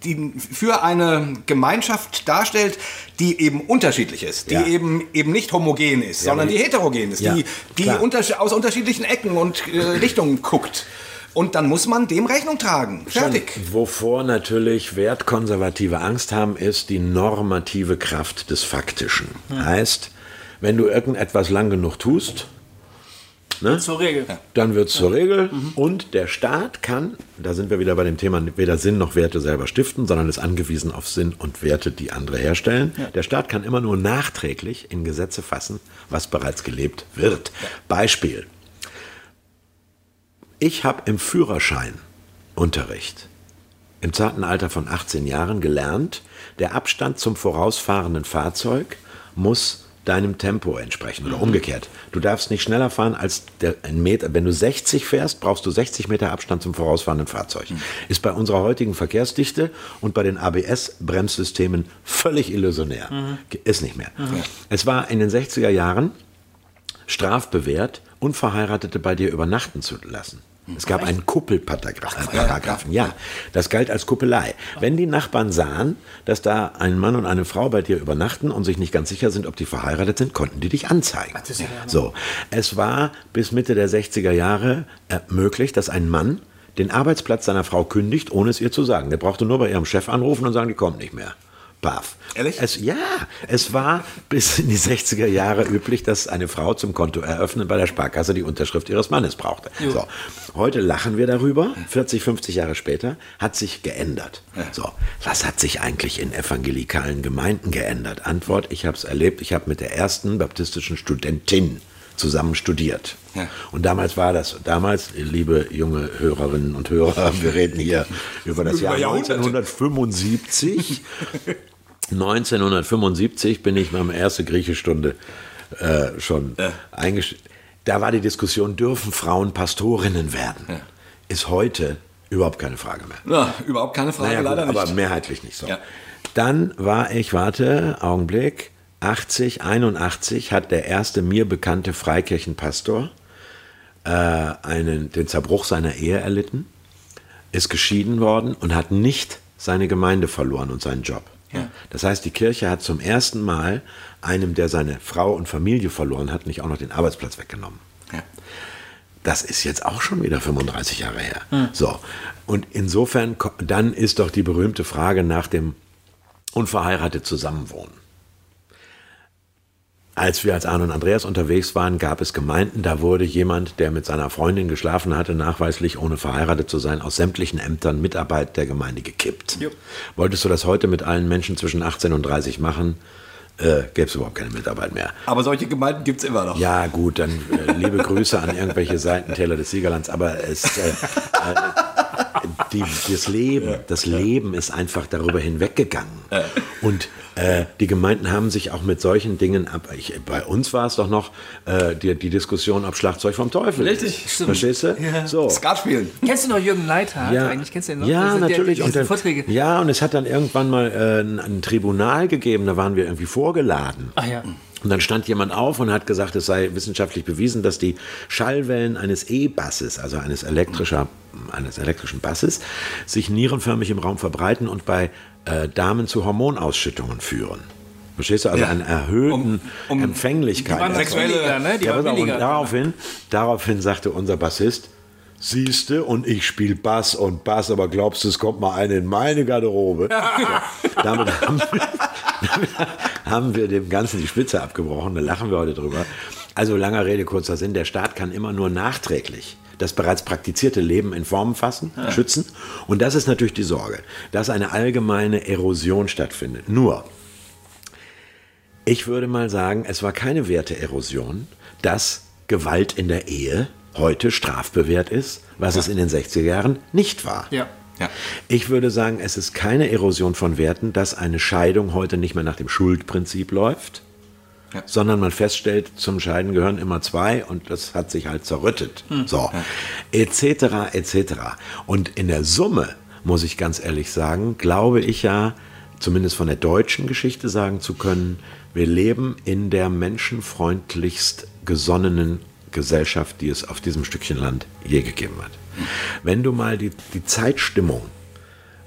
die, für eine Gemeinschaft darstellt, die eben unterschiedlich ist, die Ja. eben, eben nicht homogen ist, sondern aber die heterogen ist, Ja, die, die untersche- aus unterschiedlichen Ecken und äh, Richtungen guckt. Und dann muss man dem Rechnung tragen. Fertig. Schon, wovor natürlich Wertkonservative Angst haben, ist die normative Kraft des Faktischen. Heißt, wenn du irgendetwas lang genug tust, ne, Zur Regel. dann wird es zur Regel und der Staat kann, da sind wir wieder bei dem Thema, weder Sinn noch Werte selber stiften, sondern ist angewiesen auf Sinn und Werte, die andere herstellen. Der Staat kann immer nur nachträglich in Gesetze fassen, was bereits gelebt wird. Beispiel. Ich habe im Führerscheinunterricht im zarten Alter von 18 Jahren gelernt, der Abstand zum vorausfahrenden Fahrzeug muss deinem Tempo entsprechen oder umgekehrt. Du darfst nicht schneller fahren als der, ein Meter. Wenn du 60 fährst, brauchst du 60 Meter Abstand zum vorausfahrenden Fahrzeug. Ist bei unserer heutigen Verkehrsdichte und bei den ABS-Bremssystemen völlig illusionär. Ist nicht mehr. Es war in den 60er Jahren strafbewehrt, Unverheiratete bei dir übernachten zu lassen. Es gab einen Kuppelparagraphen. Ja, das galt als Kuppelei. Wenn die Nachbarn sahen, dass da ein Mann und eine Frau bei dir übernachten und sich nicht ganz sicher sind, ob die verheiratet sind, konnten die dich anzeigen. So, es war bis Mitte der 60er Jahre äh, möglich, dass ein Mann den Arbeitsplatz seiner Frau kündigt, ohne es ihr zu sagen. Der brauchte nur bei ihrem Chef anrufen und sagen, die kommt nicht mehr. Baff. Ehrlich? Es, ja, es war bis in die 60er Jahre üblich, dass eine Frau zum Konto eröffnen bei der Sparkasse die Unterschrift ihres Mannes brauchte. So, heute lachen wir darüber, 40, 50 Jahre später, hat sich geändert. So, was hat sich eigentlich in evangelikalen Gemeinden geändert? Antwort, ich habe es erlebt, ich habe mit der ersten baptistischen Studentin zusammen studiert. Ja. Und damals war das, damals, liebe junge Hörerinnen und Hörer, wir reden hier über das Jahr Jahrhunderte. 1975. 1975 bin ich meine erste Griechischstunde äh, schon eingestellt. Da war die Diskussion, dürfen Frauen Pastorinnen werden? Ist heute überhaupt keine Frage mehr. Ja, überhaupt keine Frage, Naja, gut, leider nicht. aber mehrheitlich nicht so. Ja. Dann war ich, warte, Augenblick, 80, 81 hat der erste mir bekannte Freikirchenpastor äh, einen, den Zerbruch seiner Ehe erlitten, ist geschieden worden und hat nicht seine Gemeinde verloren und seinen Job. Das heißt, die Kirche hat zum ersten Mal einem, der seine Frau und Familie verloren hat, nicht auch noch den Arbeitsplatz weggenommen. Ja. Das ist jetzt auch schon wieder 35 Jahre her. So. Und insofern, dann ist doch die berühmte Frage nach dem unverheiratet Zusammenwohnen. Als wir als Arne und Andreas unterwegs waren, gab es Gemeinden, da wurde jemand, der mit seiner Freundin geschlafen hatte, nachweislich ohne verheiratet zu sein, aus sämtlichen Ämtern Mitarbeit der Gemeinde gekippt. Wolltest du das heute mit allen Menschen zwischen 18 und 30 machen, äh, gäbe es überhaupt keine Mitarbeit mehr. Aber solche Gemeinden gibt es immer noch. Ja, gut, dann äh, liebe Grüße an irgendwelche Seitentäler des Siegerlands, aber es, äh, äh, die, das Leben, das Leben ist einfach darüber hinweggegangen. Und äh, die Gemeinden haben sich auch mit solchen Dingen ab. Ich, bei uns war es doch noch äh, die, die Diskussion, ob Schlagzeug vom Teufel Richtig, ist. Verstehst du? So. Skat spielen. Kennst du noch Jürgen Neithardt? Ja, Eigentlich kennst du den noch? ja natürlich. Die, und dann, Vorträge. ja, und es hat dann irgendwann mal äh, ein, ein Tribunal gegeben, da waren wir irgendwie vorgeladen. Ach ja. Und dann stand jemand auf und hat gesagt, es sei wissenschaftlich bewiesen, dass die Schallwellen eines E-Basses, also eines, elektrischer, eines elektrischen Basses, sich nierenförmig im Raum verbreiten und bei äh, Damen zu Hormonausschüttungen führen. Verstehst du? Also Ja. eine erhöhten Um- um- Empfänglichkeit. Die waren Sexuelle- billiger, ne? Die Ja, pass auf, und billiger. daraufhin, daraufhin sagte unser Bassist, siehste, und ich spiele Bass und Bass, aber glaubst du, es kommt mal eine in meine Garderobe? so, damit, haben wir, damit haben wir dem Ganzen die Spitze abgebrochen, da lachen wir heute drüber. Also langer Rede, kurzer Sinn, der Staat kann immer nur nachträglich das bereits praktizierte Leben in Formen fassen, schützen. Und das ist natürlich die Sorge, dass eine allgemeine Erosion stattfindet. Nur, ich würde mal sagen, es war keine Werteerosion, dass Gewalt in der Ehe heute strafbewehrt ist, was es in den 60er Jahren nicht war. Ja. Ja. Ich würde sagen, es ist keine Erosion von Werten, dass eine Scheidung heute nicht mehr nach dem Schuldprinzip läuft, Ja. sondern man feststellt, zum Scheiden gehören immer zwei und das hat sich halt zerrüttet. So, etc., etc. Und in der Summe, muss ich ganz ehrlich sagen, glaube ich ja, zumindest von der deutschen Geschichte sagen zu können, wir leben in der menschenfreundlichst gesonnenen Gesellschaft, die es auf diesem Stückchen Land je gegeben hat. Wenn du mal die, die Zeitstimmung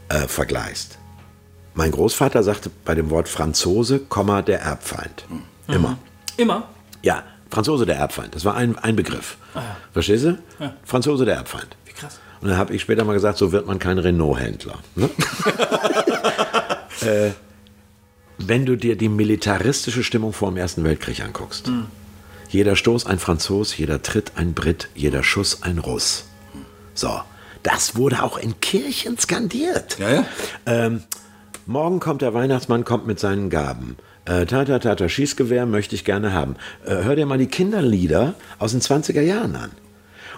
äh, vergleichst. Mein Großvater sagte bei dem Wort Franzose, Komma, der Erbfeind. Immer. Immer. Ja, Franzose der Erbfeind. Das war ein, ein Begriff. Verstehst du? Franzose der Erbfeind. Wie krass. Und dann habe ich später mal gesagt, so wird man kein Renault-Händler. Ne? äh, wenn du dir die militaristische Stimmung vor dem Ersten Weltkrieg anguckst. Jeder Stoß ein Franzos, jeder Tritt ein Brit, jeder Schuss ein Russ. So, das wurde auch in Kirchen skandiert. Ja, ja. Ähm, morgen kommt der Weihnachtsmann, kommt mit seinen Gaben. Äh, tata, tata, Schießgewehr möchte ich gerne haben. Äh, hör dir mal die Kinderlieder aus den 20er Jahren an.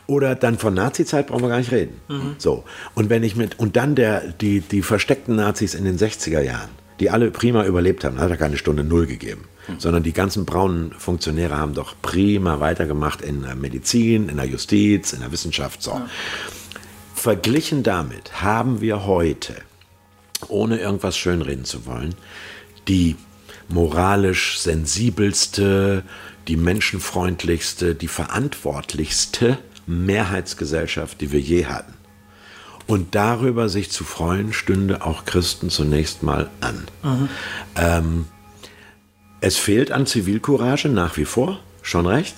Oder dann von Nazi-Zeit brauchen wir gar nicht reden. So. Und wenn ich mit, und dann der, die, die versteckten Nazis in den 60er Jahren, die alle prima überlebt haben, hat er keine Stunde Null gegeben. Sondern die ganzen braunen Funktionäre haben doch prima weitergemacht in der Medizin, in der Justiz, in der Wissenschaft. So. Verglichen damit haben wir heute, ohne irgendwas schönreden zu wollen, die moralisch sensibelste, die menschenfreundlichste, die verantwortlichste Mehrheitsgesellschaft, die wir je hatten. Und darüber sich zu freuen, stünde auch Christen zunächst mal an. Ähm, es fehlt an Zivilcourage nach wie vor, schon recht.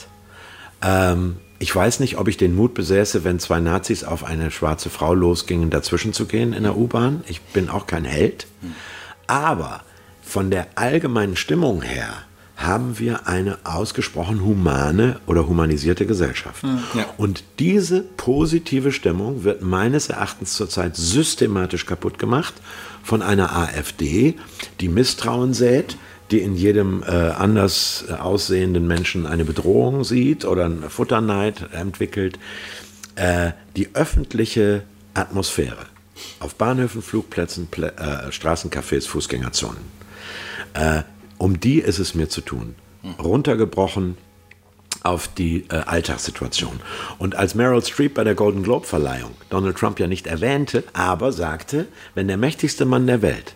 Ähm, ich weiß nicht, ob ich den Mut besäße, wenn zwei Nazis auf eine schwarze Frau losgingen, dazwischen zu gehen in der U-Bahn. Ich bin auch kein Held. Aber von der allgemeinen Stimmung her haben wir eine ausgesprochen humane oder humanisierte Gesellschaft. Ja. Und diese positive Stimmung wird meines Erachtens zurzeit systematisch kaputt gemacht von einer AfD, die Misstrauen sät, die in jedem äh, anders aussehenden Menschen eine Bedrohung sieht oder einen Futterneid entwickelt. Äh, die öffentliche Atmosphäre auf Bahnhöfen, Flugplätzen, Plä äh, Straßencafés, Fußgängerzonen. Äh, um die ist es mir zu tun. Runtergebrochen auf die äh, Alltagssituation. Und als Meryl Streep bei der Golden Globe Verleihung Donald Trump ja nicht erwähnte, aber sagte, wenn der mächtigste Mann der Welt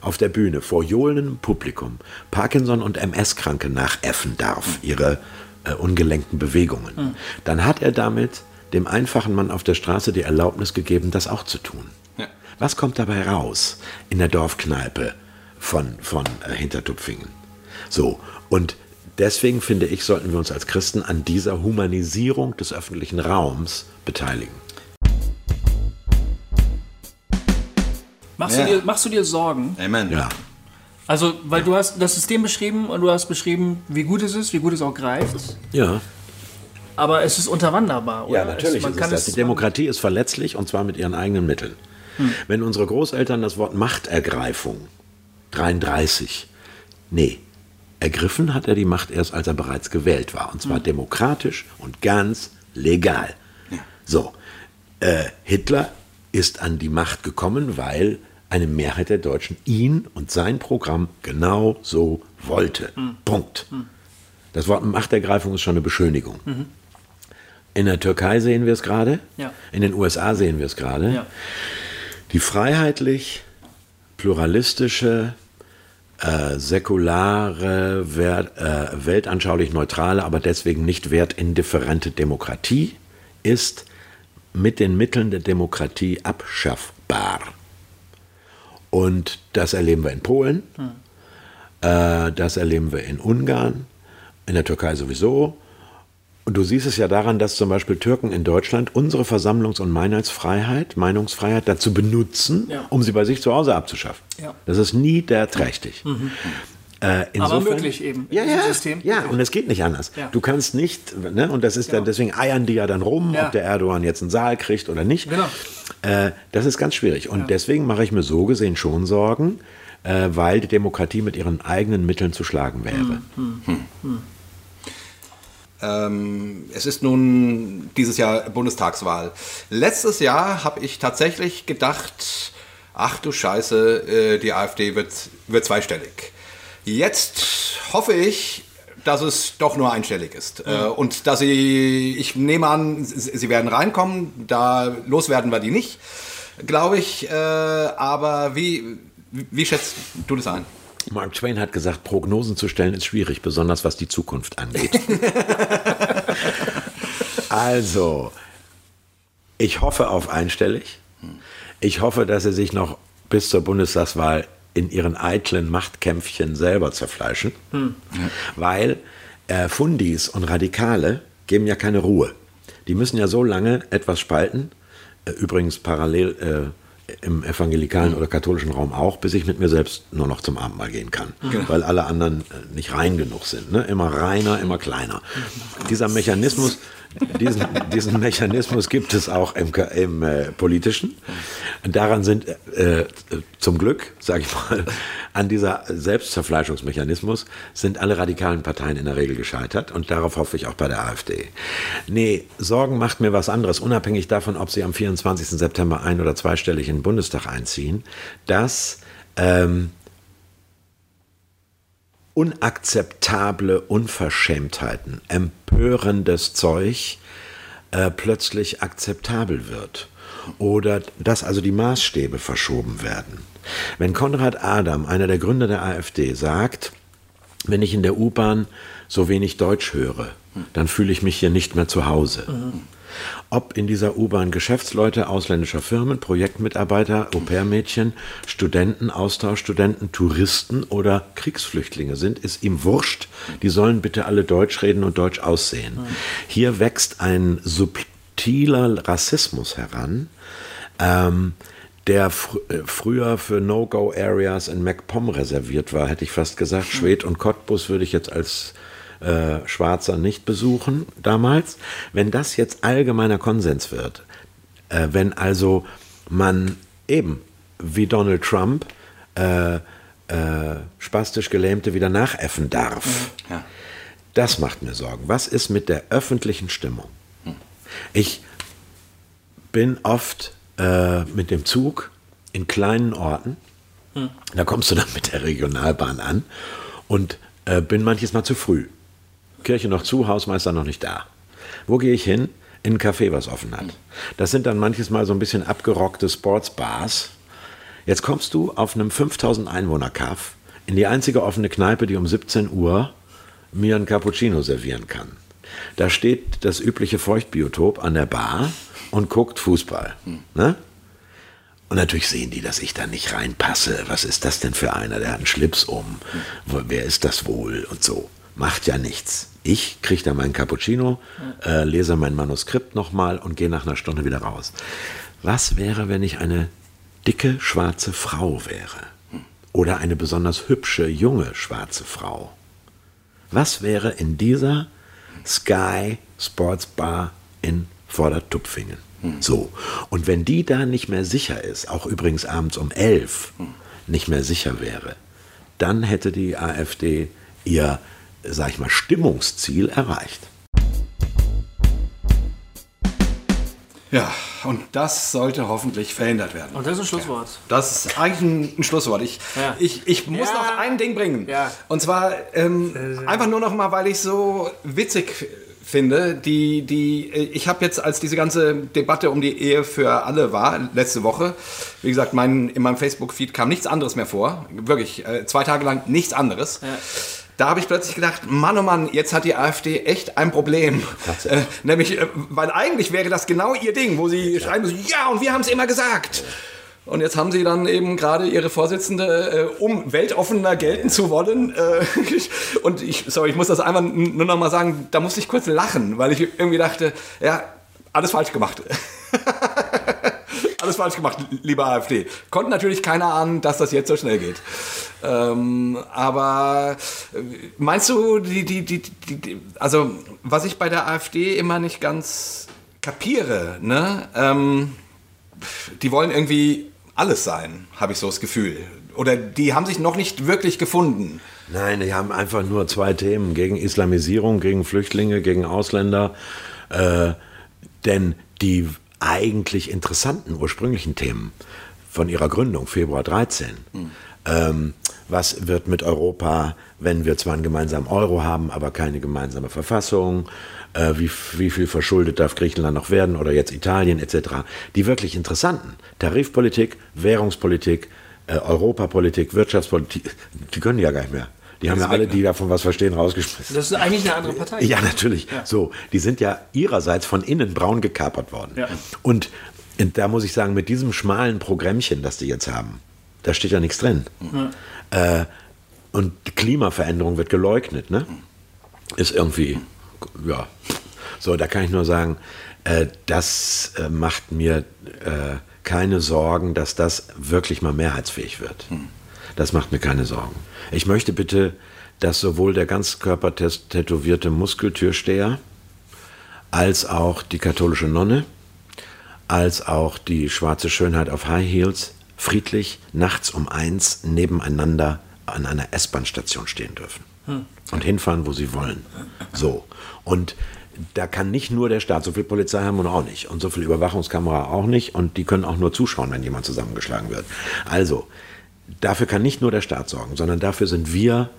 auf der Bühne vor johlendem Publikum Parkinson und MS-Kranke nachäffen darf, ihre äh, ungelenkten Bewegungen, dann hat er damit dem einfachen Mann auf der Straße die Erlaubnis gegeben, das auch zu tun. Ja. Was kommt dabei raus in der Dorfkneipe von, von äh, Hintertupfingen? So, und deswegen finde ich, sollten wir uns als Christen an dieser Humanisierung des öffentlichen Raums beteiligen. Machst, Ja. du dir, machst du dir Sorgen? Amen. Ja. Also, weil du hast das System beschrieben und du hast beschrieben, wie gut es ist, wie gut es auch greift. Ja, Aber es ist unterwanderbar. Oder? ja natürlich Es, man ist das. Die Demokratie ist verletzlich und zwar mit ihren eigenen Mitteln. Wenn unsere Großeltern das Wort Machtergreifung 33, nee, ergriffen hat er die Macht erst, als er bereits gewählt war. Und zwar demokratisch und ganz legal. So, äh, Hitler ist an die Macht gekommen, weil eine Mehrheit der Deutschen ihn und sein Programm genau so wollte. Punkt. Das Wort Machtergreifung ist schon eine Beschönigung. In der Türkei sehen wir es gerade, Ja. in den USA sehen wir es gerade. Ja. Die freiheitlich, pluralistische, äh, säkulare, wert, äh, weltanschaulich neutrale, aber deswegen nicht wertindifferente Demokratie ist mit den Mitteln der Demokratie abschaffbar. Und das erleben wir in Polen, äh, das erleben wir in Ungarn, in der Türkei sowieso. Und du siehst es ja daran, dass zum Beispiel Türken in Deutschland unsere Versammlungs- und Meinungsfreiheit, Meinungsfreiheit dazu benutzen, Ja. um sie bei sich zu Hause abzuschaffen. Ja. Das ist nie der trächtig. Äh, insofern- möglich eben in Ja, diesem ja, System. ja, und es geht nicht anders. Ja. Du kannst nicht, ne, und das ist dann, deswegen eiern die ja dann rum, Ja. ob der Erdogan jetzt einen Saal kriegt oder nicht. Genau. Äh, das ist ganz schwierig. Und deswegen mache ich mir so gesehen schon Sorgen, äh, weil die Demokratie mit ihren eigenen Mitteln zu schlagen wäre. Ähm, es ist nun dieses Jahr Bundestagswahl. Letztes Jahr habe ich tatsächlich gedacht, ach du Scheiße, äh, die AfD wird, wird zweistellig. Jetzt hoffe ich, dass es doch nur einstellig ist. Äh, und dass sie, ich nehme an, sie werden reinkommen, da loswerden wir die nicht, glaube ich. Äh, aber wie, wie schätzt du das ein? Mark Twain hat gesagt, Prognosen zu stellen ist schwierig, besonders was die Zukunft angeht. also, ich hoffe auf einstellig. Ich hoffe, dass sie sich noch bis zur Bundestagswahl in ihren eitlen Machtkämpfchen selber zerfleischen, weil äh, Fundis und Radikale geben ja keine Ruhe. Die müssen ja so lange etwas spalten, äh, übrigens parallel äh, im evangelikalen oder katholischen Raum auch, bis ich mit mir selbst nur noch zum Abendmahl gehen kann, weil alle anderen äh, nicht rein genug sind. Ne? Immer reiner, immer kleiner. Dieser Mechanismus, diesen, diesen Mechanismus gibt es auch im, im äh, politischen. Daran sind äh, äh, zum Glück, sage ich mal, an dieser Selbstzerfleischungsmechanismus sind alle radikalen Parteien in der Regel gescheitert und darauf hoffe ich auch bei der AfD. Nee, Sorgen macht mir was anderes, unabhängig davon, ob sie am 24. September ein- oder zweistellig in den Bundestag einziehen, dass ähm, unakzeptable Unverschämtheiten, empörendes Zeug äh, plötzlich akzeptabel wird. Oder dass also die Maßstäbe verschoben werden. Wenn Konrad Adam, einer der Gründer der AfD, sagt, wenn ich in der U-Bahn so wenig Deutsch höre, dann fühle ich mich hier nicht mehr zu Hause. Ob in dieser U-Bahn Geschäftsleute ausländischer Firmen, Projektmitarbeiter, Au-pair-Mädchen, Studenten, Austauschstudenten, Touristen oder Kriegsflüchtlinge sind, ist ihm wurscht. Die sollen bitte alle Deutsch reden und Deutsch aussehen. Hier wächst ein subtiler Rassismus heran, ähm, der fr äh, früher für No-Go-Areas in MacPom reserviert war, hätte ich fast gesagt. Schwed und Cottbus würde ich jetzt als äh, Schwarzer nicht besuchen damals. Wenn das jetzt allgemeiner Konsens wird, äh, wenn also man eben wie Donald Trump äh, äh, spastisch Gelähmte wieder nachäffen darf, Ja. das macht mir Sorgen. Was ist mit der öffentlichen Stimmung? Ich bin oft äh, mit dem Zug in kleinen Orten. Da kommst du dann mit der Regionalbahn an und äh, bin manches Mal zu früh. Kirche noch zu, Hausmeister noch nicht da. Wo gehe ich hin? In ein Café, was offen hat. Das sind dann manches Mal so ein bisschen abgerockte Sportsbars. Jetzt kommst du auf einem 5000 Einwohner Kaff in die einzige offene Kneipe, die um 17 Uhr mir ein Cappuccino servieren kann. Da steht das übliche Feuchtbiotop an der Bar und guckt Fußball. Ne? Und natürlich sehen die, dass ich da nicht reinpasse. Was ist das denn für einer? Der hat einen Schlips um. Wo- Wer ist das wohl? Und so. Macht ja nichts. Ich kriege da meinen Cappuccino, äh, lese mein Manuskript nochmal und gehe nach einer Stunde wieder raus. Was wäre, wenn ich eine dicke schwarze Frau wäre? Oder eine besonders hübsche junge schwarze Frau? Was wäre in dieser Sky Sports Bar in Vordertupfingen? So. Und wenn die da nicht mehr sicher ist, auch übrigens abends um elf nicht mehr sicher wäre, dann hätte die AfD ihr, sag ich mal, Stimmungsziel erreicht. Ja, und das sollte hoffentlich verhindert werden. Und das ist ein Schlusswort. Das ist eigentlich ein, ein Schlusswort. Ich, Ja. ich, ich muss Ja. noch ein Ding bringen. Ja. Und zwar ähm, einfach nur noch mal, weil ich so witzig finde, die, die, äh, ich habe jetzt, als diese ganze Debatte um die Ehe für alle war, letzte Woche, wie gesagt, mein, in meinem Facebook-Feed kam nichts anderes mehr vor. Wirklich, äh, zwei Tage lang nichts anderes. Da habe ich plötzlich gedacht, Mann, oh Mann, jetzt hat die AfD echt ein Problem. Äh, nämlich, äh, weil eigentlich wäre das genau ihr Ding, wo sie schreiben müssen, ja, und wir haben es immer gesagt. Und jetzt haben sie dann eben gerade ihre Vorsitzende, äh, um weltoffener gelten zu wollen. Äh, und ich, sorry, ich muss das einmal n- nur noch mal sagen, da musste ich kurz lachen, weil ich irgendwie dachte, ja, alles falsch gemacht. alles falsch gemacht, liebe AfD. Konnte natürlich keiner ahnen, dass das jetzt so schnell geht. Ähm, aber äh, meinst du, die, die, die, die, also was ich bei der AfD immer nicht ganz kapiere, ne? Ähm, die wollen irgendwie alles sein, habe ich so das Gefühl. Oder die haben sich noch nicht wirklich gefunden. Nein, die haben einfach nur zwei Themen gegen Islamisierung, gegen Flüchtlinge, gegen Ausländer. Äh, denn die eigentlich interessanten ursprünglichen Themen von ihrer Gründung, Februar 13, ähm, was wird mit Europa, wenn wir zwar einen gemeinsamen Euro haben, aber keine gemeinsame Verfassung, äh, wie, wie viel verschuldet darf Griechenland noch werden oder jetzt Italien etc. Die wirklich interessanten, Tarifpolitik, Währungspolitik, äh, Europapolitik, Wirtschaftspolitik, die können die ja gar nicht mehr. Die haben ja alle, die davon was verstehen, rausgeschmissen. Das ist eigentlich eine andere Partei. Ja, natürlich. So, die sind ja ihrerseits von innen braun gekapert worden. Ja. Und da muss ich sagen, mit diesem schmalen Programmchen, das die jetzt haben, da steht ja nichts drin. Äh, und die Klimaveränderung wird geleugnet, ne? Ist irgendwie, ja. So, da kann ich nur sagen, äh, das äh, macht mir äh, keine Sorgen, dass das wirklich mal mehrheitsfähig wird. Das macht mir keine Sorgen. Ich möchte bitte, dass sowohl der ganzkörper tätowierte Muskeltürsteher als auch die katholische Nonne, als auch die schwarze Schönheit auf High Heels friedlich nachts um eins nebeneinander an einer S-Bahn-Station stehen dürfen. Und hinfahren, wo sie wollen. So. Und da kann nicht nur der Staat, so viel Polizei haben wir auch nicht. Und so viel Überwachungskamera auch nicht. Und die können auch nur zuschauen, wenn jemand zusammengeschlagen wird. Also, dafür kann nicht nur der Staat sorgen, sondern dafür sind wir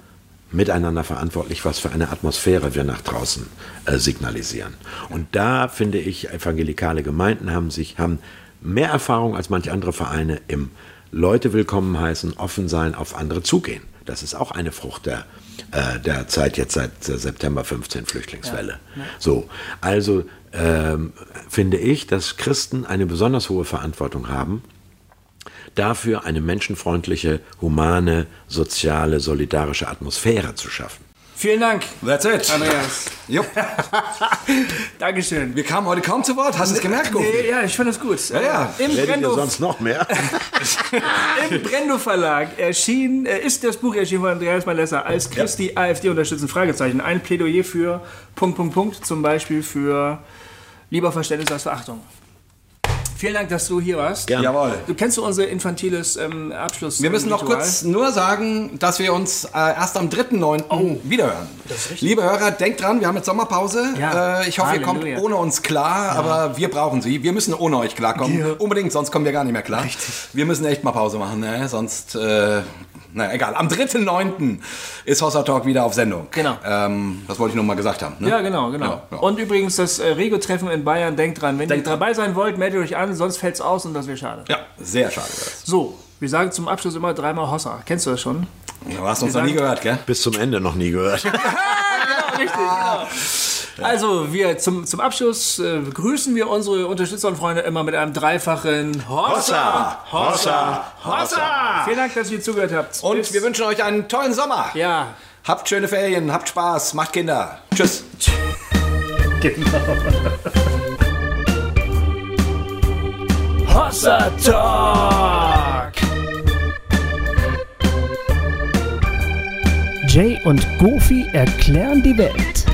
miteinander verantwortlich, was für eine Atmosphäre wir nach draußen äh, signalisieren. Und da finde ich, evangelikale Gemeinden haben sich, haben mehr Erfahrung als manche andere Vereine im Leute willkommen heißen, offen sein, auf andere zugehen. Das ist auch eine Frucht der, äh, der Zeit jetzt seit äh, September 15 Flüchtlingswelle. So, also ähm, finde ich, dass Christen eine besonders hohe Verantwortung haben, dafür eine menschenfreundliche, humane, soziale, solidarische Atmosphäre zu schaffen. Vielen Dank, That's it. Andreas. Jupp. Dankeschön. Wir kamen heute kaum zu Wort. Hast du es gemerkt, Goofy? Nee, ja, ich fand das gut. Ja, ja. Im Brendo, sonst noch mehr? im Brendo Verlag erschien, äh, ist das Buch erschienen von Andreas Malessa als Christi AfD unterstützen? Fragezeichen. Ein Plädoyer für Punkt, Punkt, Punkt. Zum Beispiel für lieber Verständnis als Verachtung. Vielen Dank, dass du hier warst. Gerne. Jawohl. Du kennst du unser infantiles ähm, Abschluss. Wir müssen noch kurz nur sagen, dass wir uns äh, erst am 3.9. wiederhören. Liebe Hörer, denkt dran, wir haben jetzt Sommerpause. Ja. Äh, ich hoffe, ihr kommt Halleluja. ohne uns klar, aber wir brauchen sie. Wir müssen ohne euch klarkommen. Ja. Unbedingt, sonst kommen wir gar nicht mehr klar. Wir müssen echt mal Pause machen, ne? sonst, äh, naja, egal. Am 3.9. ist Hossa Talk wieder auf Sendung. Genau. Ähm, das wollte ich nur mal gesagt haben. Ne? Ja, genau, genau. Ja, ja. Und übrigens das äh, Rego-Treffen in Bayern, denkt dran, wenn Denkt ihr dabei sein wollt, meldet euch an, sonst fällt's aus und das wäre schade. Ja, sehr schade. wär's. So, wir sagen zum Abschluss immer dreimal Hossa. Kennst du das schon? Du hast uns noch nie gehört, gell? Bis zum Ende noch nie gehört. Richtig, genau. Also, wir zum, zum Abschluss äh, begrüßen wir unsere Unterstützer und Freunde immer mit einem dreifachen Hossa! Hossa! Hossa! Vielen Dank, dass ihr zugehört habt. Und Bis- wir wünschen euch einen tollen Sommer. Ja, Habt schöne Ferien, habt Spaß, macht Kinder. Tschüss. Hossa Talk. Jay und Goofy erklären die Welt.